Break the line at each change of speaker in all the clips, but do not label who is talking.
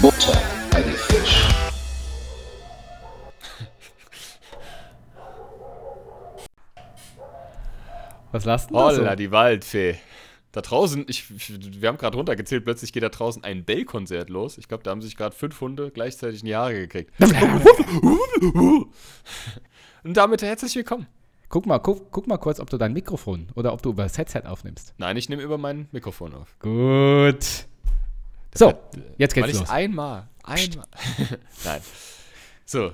Butter bei die Fisch.
Was lasst denn da so?
Holla, die Waldfee. Da draußen, ich, wir haben gerade runtergezählt, plötzlich geht da draußen ein Bellkonzert los. Ich glaube, da haben sich gerade fünf Hunde gleichzeitig in die Haare gekriegt. Und damit herzlich willkommen.
Guck mal, guck, guck mal kurz, ob du dein Mikrofon oder ob du über das Headset aufnimmst.
Nein, ich nehme über mein Mikrofon auf.
Gut. So, jetzt
Weil
geht's
ich
los.
einmal, einmal. Nein. So.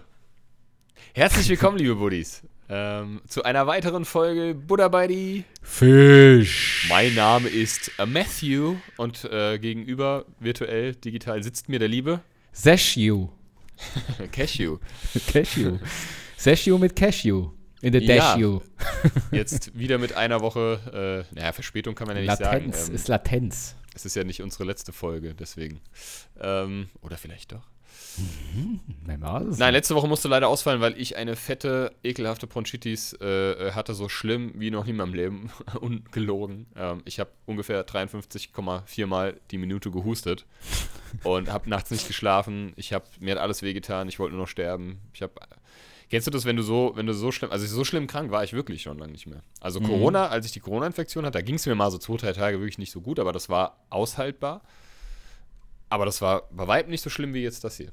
Herzlich willkommen, liebe Buddies, ähm, zu einer weiteren Folge Buddha bei die.
Fisch.
Mein Name ist äh, Matthew und äh, gegenüber virtuell digital sitzt mir der liebe
Seshu.
Cashew.
Cashew. Seshu mit Cashew. In der
Ja.
Dashu.
Jetzt wieder mit einer Woche, äh, naja, Verspätung kann man ja nicht
Latenz
sagen. Ähm,
ist Latenz.
es ist ja nicht unsere letzte Folge, deswegen. Ähm, oder vielleicht doch.
Nein, war es
Nein, letzte Woche musste leider ausfallen, weil ich eine fette, ekelhafte Bronchitis äh, hatte, so schlimm wie noch nie in meinem Leben. Ungelogen. Ähm, ich habe ungefähr 53,4 Mal die Minute gehustet und habe nachts nicht geschlafen. Ich habe mir hat alles wehgetan. Ich wollte nur noch sterben. Ich habe Kennst du das, wenn du so, wenn du so schlimm, also so schlimm krank war ich wirklich schon lange nicht mehr. Also Corona, als ich die Corona-Infektion hatte, da ging es mir mal so zwei, drei Tage wirklich nicht so gut, aber das war aushaltbar. Aber das war bei weitem nicht so schlimm wie jetzt das hier.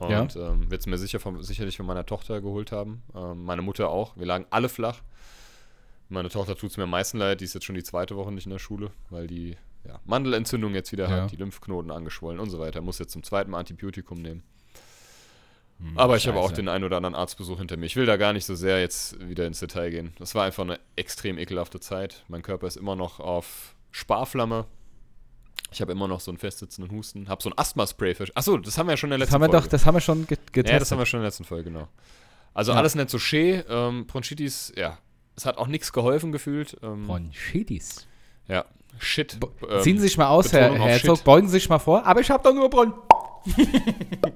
Und
Ja.
ähm, wird es mir sicher von, sicherlich von meiner Tochter geholt haben. Ähm, meine Mutter auch. Wir lagen alle flach. Meine Tochter tut es mir am meisten leid. Die ist jetzt schon die zweite Woche nicht in der Schule, weil die ja, Mandelentzündung jetzt wieder
Ja.
hat, die Lymphknoten angeschwollen und so weiter. Muss jetzt zum zweiten Mal Antibiotikum nehmen.
Hm,
Aber ich habe auch
scheiße.
den einen oder anderen Arztbesuch hinter mir. Ich will da gar nicht so sehr jetzt wieder ins Detail gehen. Das war einfach eine extrem ekelhafte Zeit. Mein Körper ist immer noch auf Sparflamme. Ich habe immer noch so einen festsitzenden Husten. Habe so ein Asthma-Spray. Achso, das haben wir ja schon in der
Das
letzten
haben wir
Folge.
doch, das haben wir schon get getestet.
Ja, das haben wir schon in der letzten Folge, genau. Also
Ja.
alles nicht so schön. Ähm, Bronchitis, ja. Es hat auch nichts geholfen gefühlt. Ähm,
Bronchitis.
ja. Shit.
Bo-
ähm,
Ziehen Sie sich mal aus, Herr
Betonung auf
Herzog. Beugen Sie sich mal vor. Aber ich habe doch nur Bronn.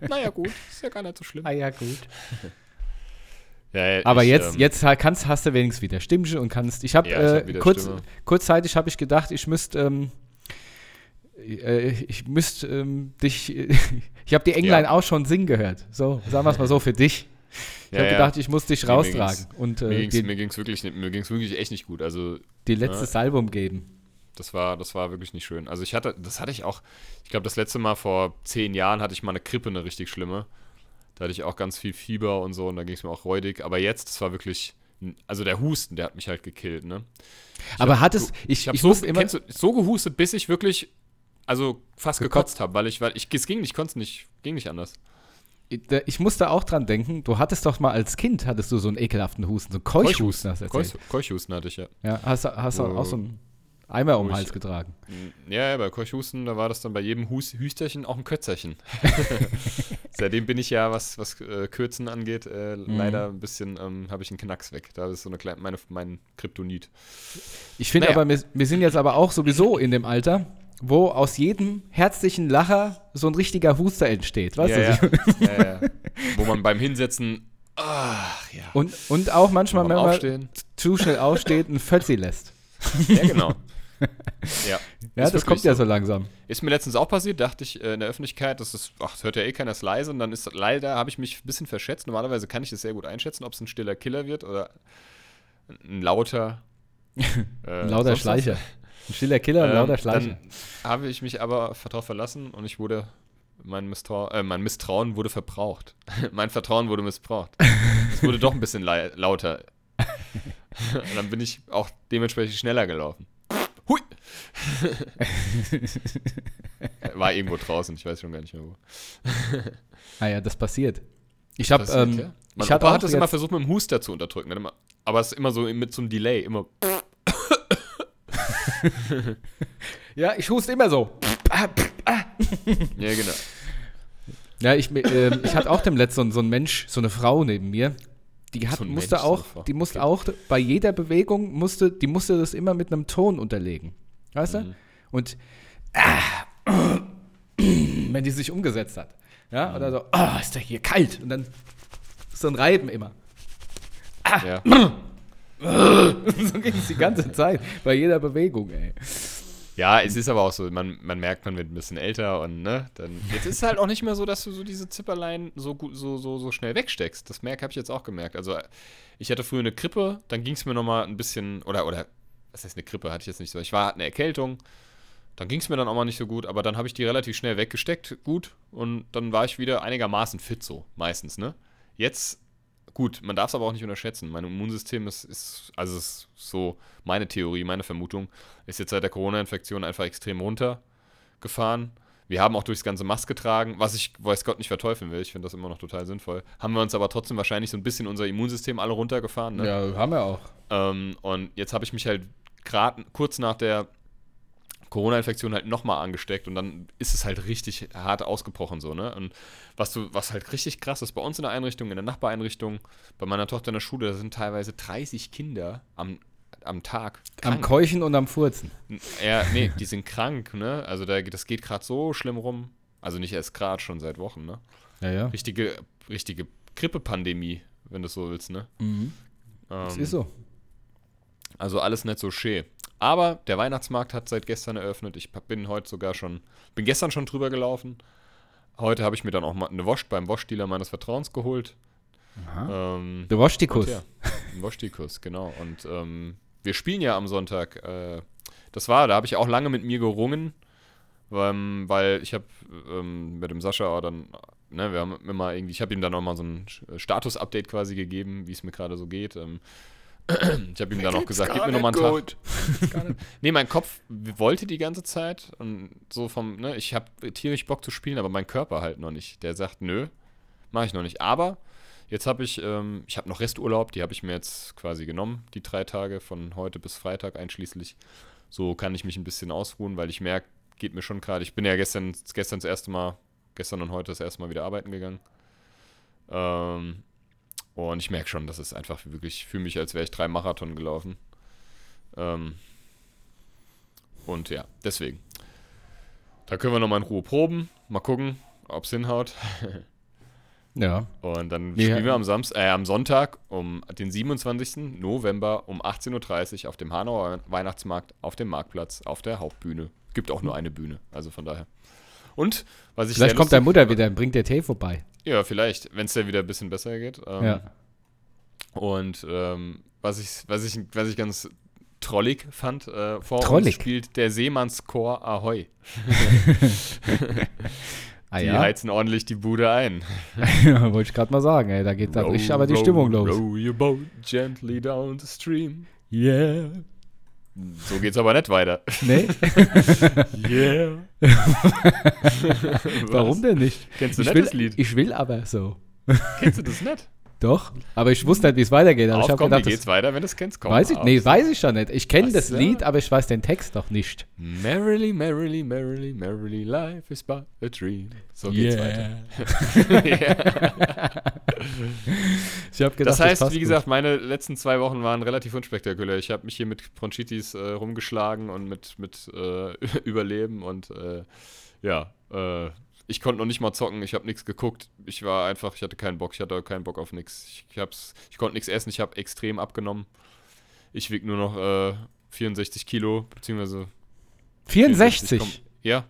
Naja, gut. Ist ja gar nicht so schlimm.
Ah ja, gut.
Ja,
Aber
ich,
jetzt,
ähm,
jetzt kannst, hast du wenigstens wieder Stimmchen und kannst. Ich habe
Ja, hab
äh, kurz,
Stimme.
kurzzeitig habe ich gedacht, ich müsste ähm, äh, ich müsste ähm, dich. ich habe die Englein
Ja.
auch schon singen gehört. So, sagen wir es mal so für dich. Ich
ja,
habe
ja.
gedacht, ich muss dich
Nee, mir
raustragen
ging's-
und
mir
äh,
mir ging's wirklich, nicht- mir ging's wirklich echt nicht gut. Also
dir letztes Album geben.
Das war, das war wirklich nicht schön. Also ich hatte, das hatte ich auch, ich glaube, das letzte Mal vor zehn Jahren hatte ich mal eine Grippe, eine richtig schlimme. Da hatte ich auch ganz viel Fieber und so und da ging es mir auch räudig. Aber jetzt, das war wirklich, also der Husten, der hat mich halt gekillt, ne?
Aber hat es. Ich,
Ich habe
ich
so,
immer.
kennst du, so gehustet, bis ich wirklich, also fast
Gekotzt.
gekotzt habe, weil ich, weil ich, es ging nicht, konnte nicht, ging nicht anders.
Ich musste auch dran denken, du hattest doch mal als Kind, hattest du so einen ekelhaften Husten, so einen Keuchhusten, hast du erzählt.
Keuch, Keuchhusten hatte ich ja.
Ja, hast, du- hast
Wo-
auch so einen Eimer um den Hals getragen.
Ja, ja, bei Keuchhusten, da war das dann bei jedem Hus Hüsterchen auch ein Kötzerchen. Seitdem bin ich ja, was, was äh, Kürzen angeht, äh,
Mhm.
leider ein bisschen, ähm, habe ich einen Knacks weg. Da ist so eine kleine, meine, mein Kryptonit.
Ich finde
Naja.
aber, wir, wir sind jetzt aber auch sowieso in dem Alter, wo aus jedem herzlichen Lacher so ein richtiger Huster entsteht. Weißt
ja,
du?
ja. ja, ja. Wo man beim Hinsetzen, ach ja,
Und, und auch manchmal,
beim
wenn man
Aufstehen.
zu schnell aufsteht, ein Fötzi lässt.
Ja, genau. Ja,
Ja, das kommt ja
so.
so langsam.
Ist mir letztens auch passiert, dachte ich äh, in der Öffentlichkeit, das ist, ach, das hört ja eh keiner, ist leise. Und dann ist leider, habe ich mich ein bisschen verschätzt. Normalerweise kann ich das sehr gut einschätzen, ob es ein stiller Killer wird oder ein lauter. äh,
Ein lauter
was.
Schleicher. Ein stiller Killer, ein
Ähm,
lauter Schleicher.
Dann habe ich mich aber darauf verlassen und ich wurde, mein, Misstrau äh, mein Misstrauen wurde verbraucht. mein Vertrauen wurde missbraucht. es wurde doch ein bisschen lauter. und dann bin ich auch dementsprechend schneller gelaufen. Hui! War irgendwo draußen, ich weiß schon gar nicht mehr wo.
Ah ja, das passiert. Ich habe ähm,
ja? Mein
ich
Opa hat das immer versucht mit dem Huster zu unterdrücken. Immer- Aber es ist immer so mit so einem Delay. Immer.
Ja, ich huste immer so.
Ja, genau.
Ja, ich, ähm, ich hatte auch dem letzten so ein Mensch, so eine Frau neben mir. Die hat,
So
musste
Mensch, so
auch,
Frau.
die musste auch bei jeder Bewegung musste, die musste das immer mit einem Ton unterlegen. Weißt
Mhm.
du? Und ah, wenn die sich umgesetzt hat. Ja, oder so, oh, ist da hier kalt. Und dann so ein Reiben immer.
Ja.
so geht es die ganze Zeit, bei jeder Bewegung, ey.
Ja, es ist aber auch so, man, man merkt, man wird ein bisschen älter und ne, dann. Jetzt ist es halt auch nicht mehr so, dass du so diese Zipperlein so gut, so, so, so schnell wegsteckst. Das merk habe ich jetzt auch gemerkt. Also ich hatte früher eine Krippe, dann ging es mir nochmal ein bisschen, oder, oder, was heißt eine Krippe, hatte ich jetzt nicht so. Ich war, hatte eine Erkältung, dann ging es mir dann auch mal nicht so gut, aber dann habe ich die relativ schnell weggesteckt, gut, und dann war ich wieder einigermaßen fit so, meistens, ne? Jetzt Gut, man darf es aber auch nicht unterschätzen. Mein Immunsystem ist, ist, also ist so meine Theorie, meine Vermutung, ist jetzt seit der Corona-Infektion einfach extrem runtergefahren. Wir haben auch durchs ganze Maske getragen, was ich, weiß Gott, nicht verteufeln will. Ich finde das immer noch total sinnvoll. Haben wir uns aber trotzdem wahrscheinlich so ein bisschen unser Immunsystem alle runtergefahren. Ne?
Ja, haben wir auch.
Ähm, und jetzt habe ich mich halt gerade kurz nach der Corona-Infektion halt nochmal angesteckt und dann ist es halt richtig hart ausgebrochen so, ne? Und was du, was halt richtig krass ist, bei uns in der Einrichtung, in der Nachbareinrichtung, bei meiner Tochter in der Schule, da sind teilweise 30 Kinder am, am Tag.
Am Keuchen und am Furzen.
Ja, nee, die sind krank, ne? Also da, das geht gerade so schlimm rum. Also nicht erst gerade, schon seit Wochen, ne?
Ja, ja.
Richtige, richtige Grippe-Pandemie, wenn du so willst, ne?
Mhm. das ist so.
Also alles nicht so schön. Aber der Weihnachtsmarkt hat seit gestern eröffnet. Ich bin heute sogar schon, bin gestern schon drüber gelaufen. Heute habe ich mir dann auch mal eine Wurst beim Waschdealer meines Vertrauens geholt.
Ähm, der Waschtikus.
Ja, ein Waschtikus, genau. Und ähm, wir spielen ja am Sonntag. Äh, das war, da habe ich auch lange mit mir gerungen, ähm, weil ich habe ähm, mit dem Sascha dann, ne, wir haben immer irgendwie, ich habe ihm dann auch mal so ein Status-Update quasi gegeben, wie es mir gerade so geht. Ähm, ich habe ihm dann auch gesagt, gib mir nochmal einen Tag. nee, mein Kopf wollte die ganze Zeit und so vom, ne, ich habe tierisch Bock zu spielen, aber mein Körper halt noch nicht. Der sagt, nö, mache ich noch nicht. Aber jetzt habe ich, ähm, ich habe noch Resturlaub, die habe ich mir jetzt quasi genommen, die drei Tage von heute bis Freitag einschließlich. So kann ich mich ein bisschen ausruhen, weil ich merke, geht mir schon gerade. Ich bin ja gestern, gestern das erste Mal, gestern und heute das erste Mal wieder arbeiten gegangen. Ähm, und ich merke schon, dass es einfach wirklich, ich fühle mich, als wäre ich drei Marathon gelaufen. Ähm und ja, deswegen. Da können wir nochmal in Ruhe proben, mal gucken, ob es hinhaut.
ja.
Und dann spielen wir am, Samst äh, am Sonntag um den 27. November um 18.30 Uhr auf dem Hanauer Weihnachtsmarkt auf dem Marktplatz auf der Hauptbühne. Gibt auch nur eine Bühne, also von daher. Und was ich
Vielleicht kommt deine Mutter wieder und bringt der Tee vorbei.
Ja, vielleicht, wenn es dir wieder ein bisschen besser geht. Ähm,
ja.
Und ähm, was, ich, was, ich, was ich ganz trollig fand, äh, vor
trollig.
uns spielt der Seemannschor Ahoi.
ah,
die
ja?
heizen ordentlich die Bude ein.
ja, wollte ich gerade mal sagen, ey, da geht da richtig aber die row, Stimmung los.
Row your boat gently down the stream.
Yeah.
So geht's aber nicht weiter.
Nee?
yeah.
Warum denn nicht?
Kennst du
ich
nicht
will,
das Lied?
Ich will aber so.
Kennst du das nicht?
Doch, aber ich wusste nicht, wie es weitergeht. Aber
Auf,
ich habe gedacht,
wie geht's weiter, wenn du es kennst? Komm,
weiß ich,
auf.
nee, weiß ich schon nicht. Ich kenne das
so.
Lied, aber ich weiß den Text noch nicht.
Merrily, merrily, merrily, merrily, life is but a dream. So geht's weiter.
Ich gedacht,
Das heißt,
passt
wie
gut.
gesagt, meine letzten zwei Wochen waren relativ unspektakulär. Ich habe mich hier mit Bronchitis äh, rumgeschlagen und mit, mit äh, Überleben und äh, ja, äh, ich konnte noch nicht mal zocken, ich habe nichts geguckt. Ich war einfach, ich hatte keinen Bock, ich hatte keinen Bock auf nichts. Ich, ich, hab's- ich konnte nichts essen, ich habe extrem abgenommen. Ich wiege nur noch äh, 64 Kilo, beziehungsweise
64.
komm- ja.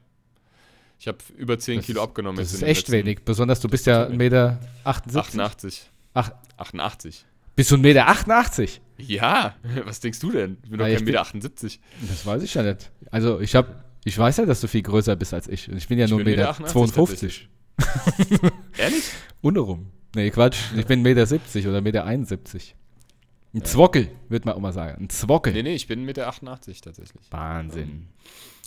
Ich habe über 10
Das-
Kilo abgenommen.
Das ist echt wenig. Besonders du bist ja 1,78 Meter.
88.
Ach,
88.
bist du 1,88 Meter? 88?
Ja, was denkst du denn? Ich bin doch kein
bin-
Meter 78.
Das weiß ich ja nicht. Also ich habe, ich weiß ja, dass du viel größer bist als ich. Und ich bin ja
Ich
nur 1,52
bin
Meter.
1,88
52.
Ehrlich?
Unterrum. Nee, Quatsch. Ich bin 1,70 Meter 70 oder 1,71 Meter. 71. Ein Zwockel, würde man auch mal sagen. Ein Zwockel.
Nee, nee, ich bin 1,88 Meter 88 tatsächlich.
Wahnsinn.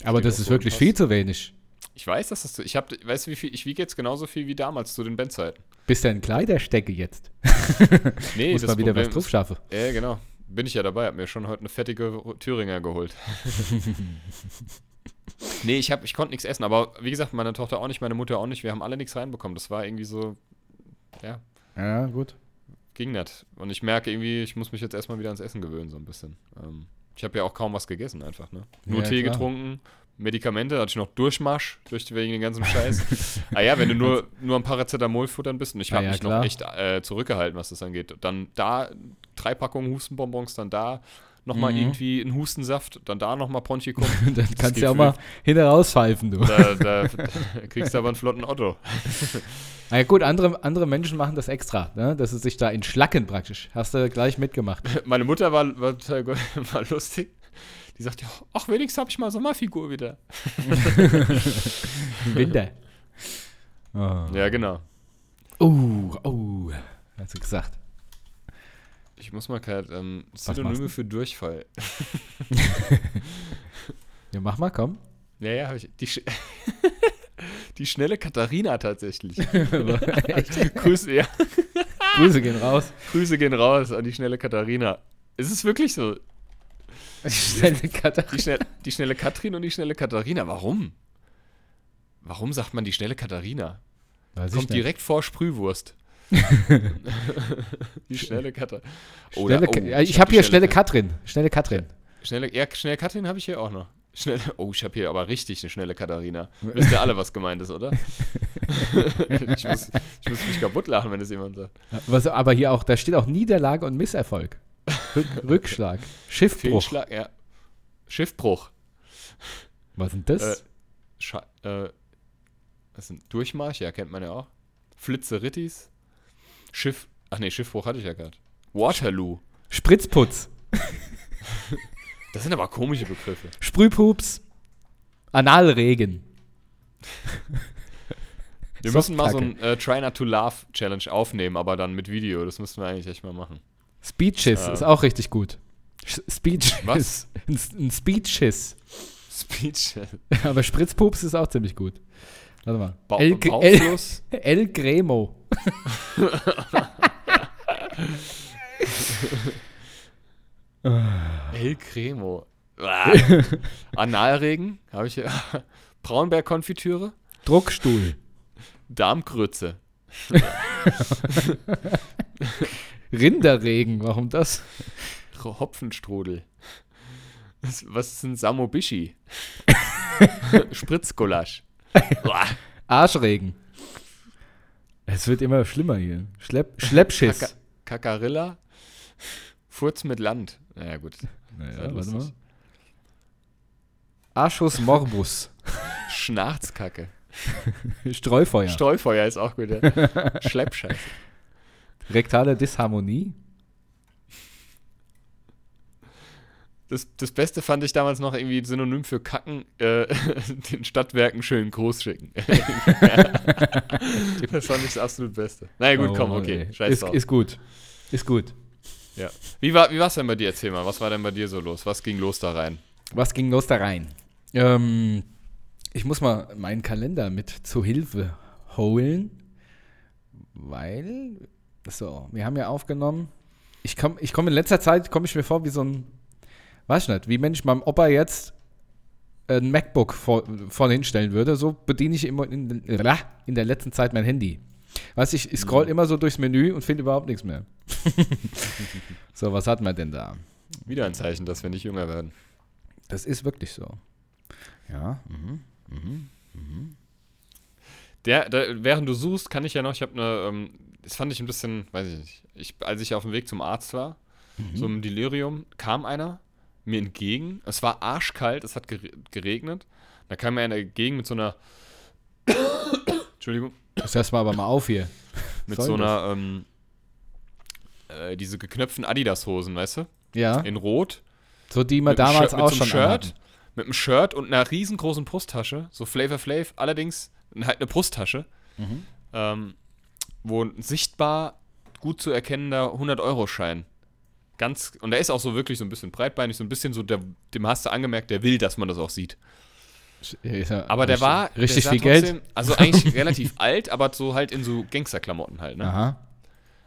Aber
steht
das
auf
ist wirklich viel zu wenig.
Ich weiß, dass das so. Ich hab, weißt du, wie viel? Ich wiege jetzt genauso viel wie damals zu den Bandzeiten.
Bist du ein Kleiderstecke jetzt?
Nee,
Muss
das
mal wieder was
Problem
drauf
ist-
schaffen.
Ja, genau. Bin ich ja dabei. Hab mir schon heute eine fettige Thüringer geholt. nee, ich, hab, ich konnte nichts essen. Aber wie gesagt, meine Tochter auch nicht, meine Mutter auch nicht. Wir haben alle nichts reinbekommen. Das war irgendwie so. Ja,
Ja, gut.
ging nicht. Und ich merke irgendwie, ich muss mich jetzt erstmal wieder ans Essen gewöhnen, so ein bisschen. Ähm, ich habe ja auch kaum was gegessen, einfach, ne? Nur
Ja,
Tee
klar.
getrunken, Medikamente, da hatte ich noch Durchmarsch durch wegen den ganzen Scheiß. ah ja, wenn du nur, nur am Paracetamol futtern bist und ich
Ah
habe
ja,
mich
klar.
noch echt äh, zurückgehalten, was das angeht. Dann da drei Packungen Hustenbonbons, dann da nochmal
Mhm.
irgendwie ein Hustensaft, dann da nochmal Bronchikum.
Dann kannst du ja auch mal hinten rauspfeifen, du.
da, da, da kriegst du aber einen flotten Otto.
Na ja, gut, andere, andere Menschen machen das extra, ne? dass sie sich da entschlacken praktisch. Hast du gleich mitgemacht.
Meine Mutter war, war, war lustig. Die sagt ja, ach, wenigstens habe ich mal Sommerfigur wieder.
Winter. Oh.
Ja, genau.
Oh, oh, hast du gesagt.
Ich muss mal gerade ähm? Synonyme für Durchfall.
Ja, mach mal, komm.
Ja, ja, hab ich. Die, Sch die schnelle Katharina tatsächlich. Grüße, ja,
Grüße gehen raus.
Grüße gehen raus an die schnelle Katharina. Es ist wirklich so.
Schnelle Katharina.
Die, schnell, die schnelle Katrin und die schnelle Katharina. Warum? Warum sagt man die schnelle Katharina?
Weiß
Kommt direkt vor Sprühwurst. die schnelle Katharina.
Schnelle, Ka- ja, ich habe hier schnelle Katrin. Schnelle Katrin.
Schnelle, ja, schnelle Katrin habe ich hier auch noch. Schnelle, oh, ich habe hier aber richtig eine schnelle Katharina. Wisst ihr alle, was gemeint ist, oder? ich, muss, ich muss mich kaputt lachen, wenn das jemand sagt.
Was, aber hier auch, da steht auch Niederlage und Misserfolg. Rück, Rückschlag. Schiffbruch.
Fehlschlag, ja. Schiffbruch.
Was denn das?
Äh, äh, was sind Durchmarsch? Ja, kennt man ja auch. Flitze Rittis. Schiff. Ach nee, Schiffbruch hatte ich ja gerade. Waterloo.
Spritzputz.
Das sind aber komische Begriffe.
Sprühpups. Analregen.
Wir müssen mal so ein äh, Try Not to Laugh Challenge aufnehmen, aber dann mit Video. Das müssen wir eigentlich echt mal machen.
Speeches
Ja.
ist auch richtig gut. Sch- Speech.
Was?
Ein, ein Speeches.
Speech.
Aber Spritzpups ist auch ziemlich gut. Warte mal.
Ba
El, El. El Gremo.
El Cremo. Analregen. Habe ich hier. Braunbärkonfitüre.
Druckstuhl.
Darmgrütze.
Rinderregen. Warum das?
Hopfenstrudel. Was, was ist ein Samobishi? Spritzgulasch.
Arschregen. Es wird immer schlimmer hier. Schlepp, Schleppschiss.
Kaka Kakarilla. Furz mit Land. Naja, gut.
Naja,
Sehr
warte
lustig.
mal. Arschus morbus.
Schnarzkacke.
Streufeuer.
Streufeuer ist auch gut. Ja. Schleppscheiße.
Rektale Disharmonie.
Das, das Beste fand ich damals noch irgendwie Synonym für Kacken, äh, den Stadtwerken schön groß schicken. das fand ich das absolut Beste. Na ja, gut,
Oh,
komm, okay.
ey.
Scheiß
ist,
drauf.
ist gut. Ist gut.
ja. Wie war wie war's denn bei dir? Erzähl mal, was war denn bei dir so los? Was ging los da rein?
Was ging los da rein? Ähm, ich muss mal meinen Kalender mit zu Hilfe holen, weil, so, wir haben ja aufgenommen. Ich komme ich komm in letzter Zeit, komme ich mir vor wie so ein, weiß ich nicht, wie wenn ich meinem Opa jetzt ein MacBook vor, vorne hinstellen würde, so bediene ich immer in, in der letzten Zeit mein Handy. Weißt du, ich, ich scroll immer so durchs Menü und finde überhaupt nichts mehr. so, was hat man denn da?
Wieder ein Zeichen, dass wir nicht jünger werden.
Das ist wirklich so. Ja, mhm.
Der, der, während du suchst, kann ich ja noch, ich habe eine, ähm, das fand ich ein bisschen, weiß ich nicht, ich, als ich auf dem Weg zum Arzt war, so im Delirium, kam einer mir entgegen. Es war arschkalt, es hat gere- geregnet. Da kam mir einer entgegen mit so einer, Entschuldigung,
Das lass mal aber mal auf hier.
mit
Soll
so einer, ähm, äh, diese geknöpften Adidas-Hosen, weißt du?
Ja,
In Rot.
so die
einem
damals auch schon
einem Shirt,
anhatten.
mit einem Shirt und einer riesengroßen Brusttasche, so Flavor Flav, allerdings halt eine Brusttasche,
Mhm.
ähm, wo ein sichtbar gut zu erkennender 100-Euro-Schein. Ganz, und der ist auch so wirklich so ein bisschen breitbeinig, so ein bisschen so, der, dem hast du angemerkt, der will, dass man das auch sieht.
Ja
Aber der war
richtig
der
viel Geld.
trotzdem- Also eigentlich relativ alt, aber so halt in so Gangsterklamotten halt, ne?
Aha.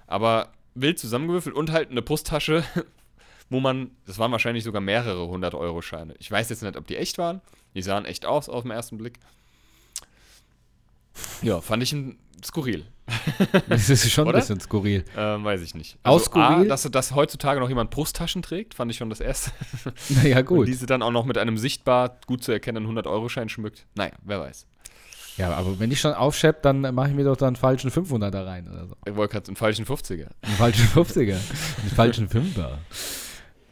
Aber wild zusammengewürfelt und halt eine Brusttasche, wo man, das waren wahrscheinlich sogar mehrere 100-Euro-Scheine. Ich weiß jetzt nicht, ob die echt waren. Die sahen echt aus auf den ersten Blick. Ja, fand ich ein skurril.
Das ist schon
Oder?
ein bisschen skurril.
Ähm, weiß ich nicht.
Aus
Also, A,
skurril?
dass, dass heutzutage noch jemand Brusttaschen trägt, fand ich schon das erste.
Naja,
Und
gut.
diese dann auch noch mit einem sichtbar gut zu erkennenden 100-Euro-Schein schmückt. Naja, wer weiß.
Ja, aber wenn ich schon aufschepp, dann mache ich mir doch da einen falschen 500er rein oder so.
Ich wollte gerade einen falschen 50er.
Einen falschen 50er. einen falschen 5er.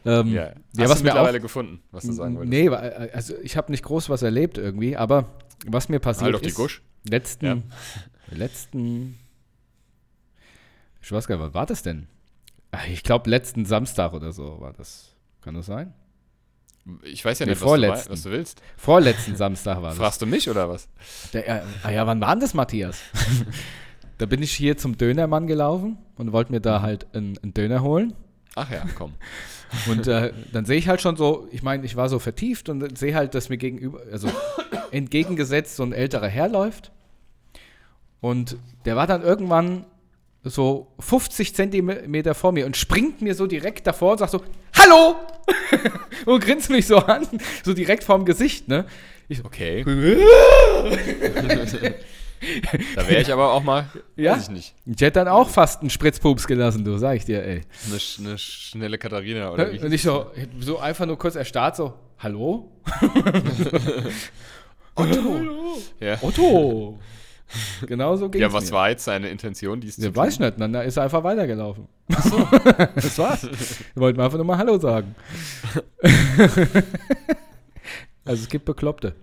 Ähm,
Ja,
ja,
Hast
was
du
mir auch,
mittlerweile gefunden, was du sagen wolltest?
Nee, wa- also ich habe nicht groß was erlebt irgendwie, aber was mir passiert
Halt auf die
ist,
Gusch.
Letzten,
Ja.
letzten, ich weiß gar nicht, was war das denn? Ich glaube letzten Samstag oder so war das. Kann das sein?
Ich weiß ja
Nee,
nicht, was du, was du willst.
Vorletzten Samstag war das.
Fragst du mich oder was?
Der, äh, ah ja, wann war denn das, Matthias? da bin ich hier zum Dönermann gelaufen und wollte mir da halt einen, einen Döner holen.
Ach ja, komm.
Und äh, dann sehe ich halt schon so, ich meine, ich war so vertieft und sehe halt, dass mir gegenüber, also entgegengesetzt so ein älterer Herr läuft. Und der war dann irgendwann so 50 Zentimeter vor mir und springt mir so direkt davor und sagt so, Hallo! und grinst mich so an, so direkt vorm Gesicht, ne? Ich so,
Okay. da wäre ich aber auch mal,
Ja?
weiß ich nicht,
ich hätte dann auch fast einen Spritzpups gelassen, du, sag ich dir, ey.
eine, sch- eine schnelle Katharina oder wie?
Und ich so, so einfach nur kurz erstarrt, so, Hallo?
Ja.
Otto! Genau so ging
ja, was war jetzt seine Intention? Die ist
Ja, weiß ich nicht, dann ist er einfach weitergelaufen. Achso. das war's. Wir wollten einfach nur mal Hallo sagen. also es gibt Bekloppte.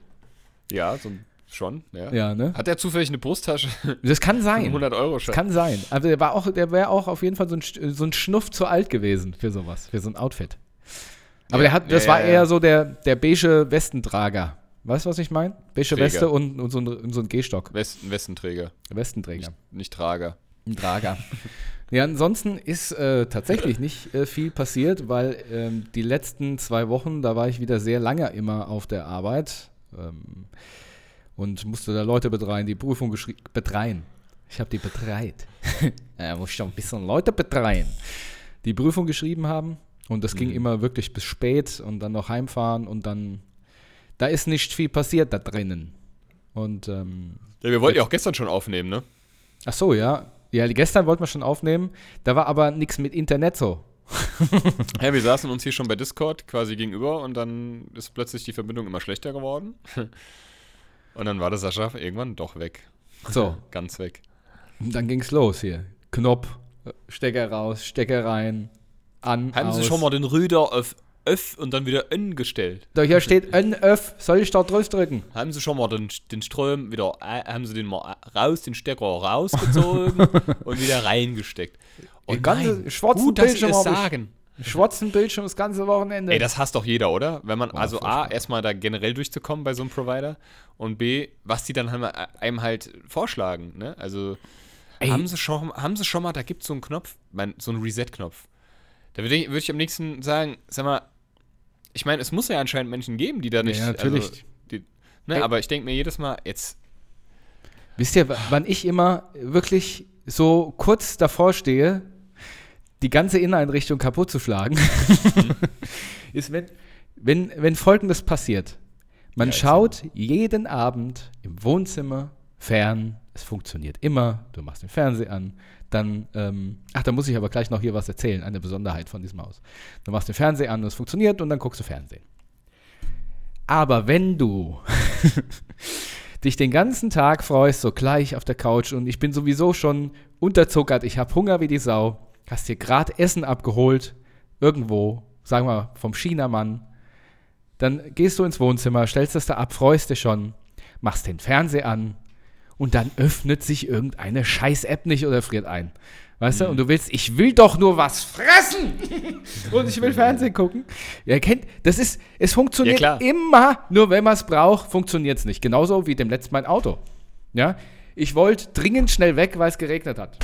Ja, so, schon. Ja.
Ja, ne?
Hat er zufällig eine Brusttasche?
Das kann sein.
100 Euro
Das
Schein.
kann sein. Aber der war auch, der wäre auch auf jeden Fall so ein, so ein Schnuff zu alt gewesen für sowas, für so ein Outfit. Aber
Ja,
der hat, das
ja,
war eher so der, der beige Westentrager. Weißt du, was ich meine? Beige
Träger.
Weste und, und so ein, und so ein Gehstock.
Westen, Westenträger,
Westenträger.
nicht Trager.
Ein Trager. ja, ansonsten ist äh, tatsächlich nicht äh, viel passiert, weil ähm, die letzten zwei Wochen, da war ich wieder sehr lange immer auf der Arbeit ähm, und musste da Leute betreuen, die Prüfung geschrieben. Betreien. Ich habe die betreit. ja, muss schon ein bisschen Leute betreuen, die Prüfung geschrieben haben. Und das ging
Mhm.
immer wirklich bis spät und dann noch heimfahren und dann. Da ist nicht viel passiert da drinnen. Und ähm,
Ja, wir wollten ja auch gestern schon aufnehmen, ne?
Ach so, ja. Ja, gestern wollten wir schon aufnehmen. Da war aber nichts mit Internet so.
Ja, wir saßen uns hier schon bei Discord quasi gegenüber und dann ist plötzlich die Verbindung immer schlechter geworden. Und dann war der Sascha irgendwann doch weg.
So,
Ganz weg.
und dann ging's los hier. Knopf, äh, Stecker raus, Stecker rein, an,
Haben
aus.
Sie schon mal den Rüder auf Öff und dann wieder N gestellt?
Da hier steht NF. Soll ich da drauf drücken?
Haben Sie schon mal den, den Strom wieder, äh, haben Sie den mal raus, den Stecker rausgezogen und wieder reingesteckt? Oh
Die ganze
nein,
schwarzen
gut, dass Sie
ich.
sagen.
Schwarzen Bildschirm das ganze Wochenende.
Ey, das hasst doch jeder, oder? Wenn man,
Oh,
also A, erstmal da generell durchzukommen bei so einem Provider und B, was die dann halt, einem halt vorschlagen, ne? Also,
Ey.
haben sie, schon, haben sie schon mal, da gibt es so einen Knopf, mein, so einen Reset-Knopf. Da würde ich, würd ich am nächsten sagen, sag mal, ich meine, es muss ja anscheinend Menschen geben, die da nicht.
ja, natürlich.
Also, die, ne,
Ey.
aber ich denke mir jedes Mal, jetzt,
Wisst ihr, wann ich immer wirklich so kurz davor stehe, die ganze Inneneinrichtung kaputt zu schlagen, ist, wenn, wenn, wenn Folgendes passiert. Man
Ja,
schaut jeden Abend im Wohnzimmer fern, es funktioniert immer, du machst den Fernseher an, dann, ähm, ach, da muss ich aber gleich noch hier was erzählen, eine Besonderheit von diesem Haus. Du machst den Fernseher an, es funktioniert und dann guckst du Fernsehen. Aber wenn du dich den ganzen Tag freust, so gleich auf der Couch und ich bin sowieso schon unterzuckert, ich habe Hunger wie die Sau, hast dir gerade Essen abgeholt, irgendwo, sagen wir vom Chinamann, dann gehst du ins Wohnzimmer, stellst das da ab, freust dich schon, machst den Fernseher an und dann öffnet sich irgendeine Scheiß-App nicht oder friert ein. Weißt du? Und du willst, ich will doch nur was fressen und ich will Fernsehen gucken. Ihr kennt, das ist, es funktioniert
Ja,
immer, nur wenn man es braucht, funktioniert es nicht. Genauso wie dem letzten mein Auto. Ja? Ich wollte dringend schnell weg, weil es geregnet hat.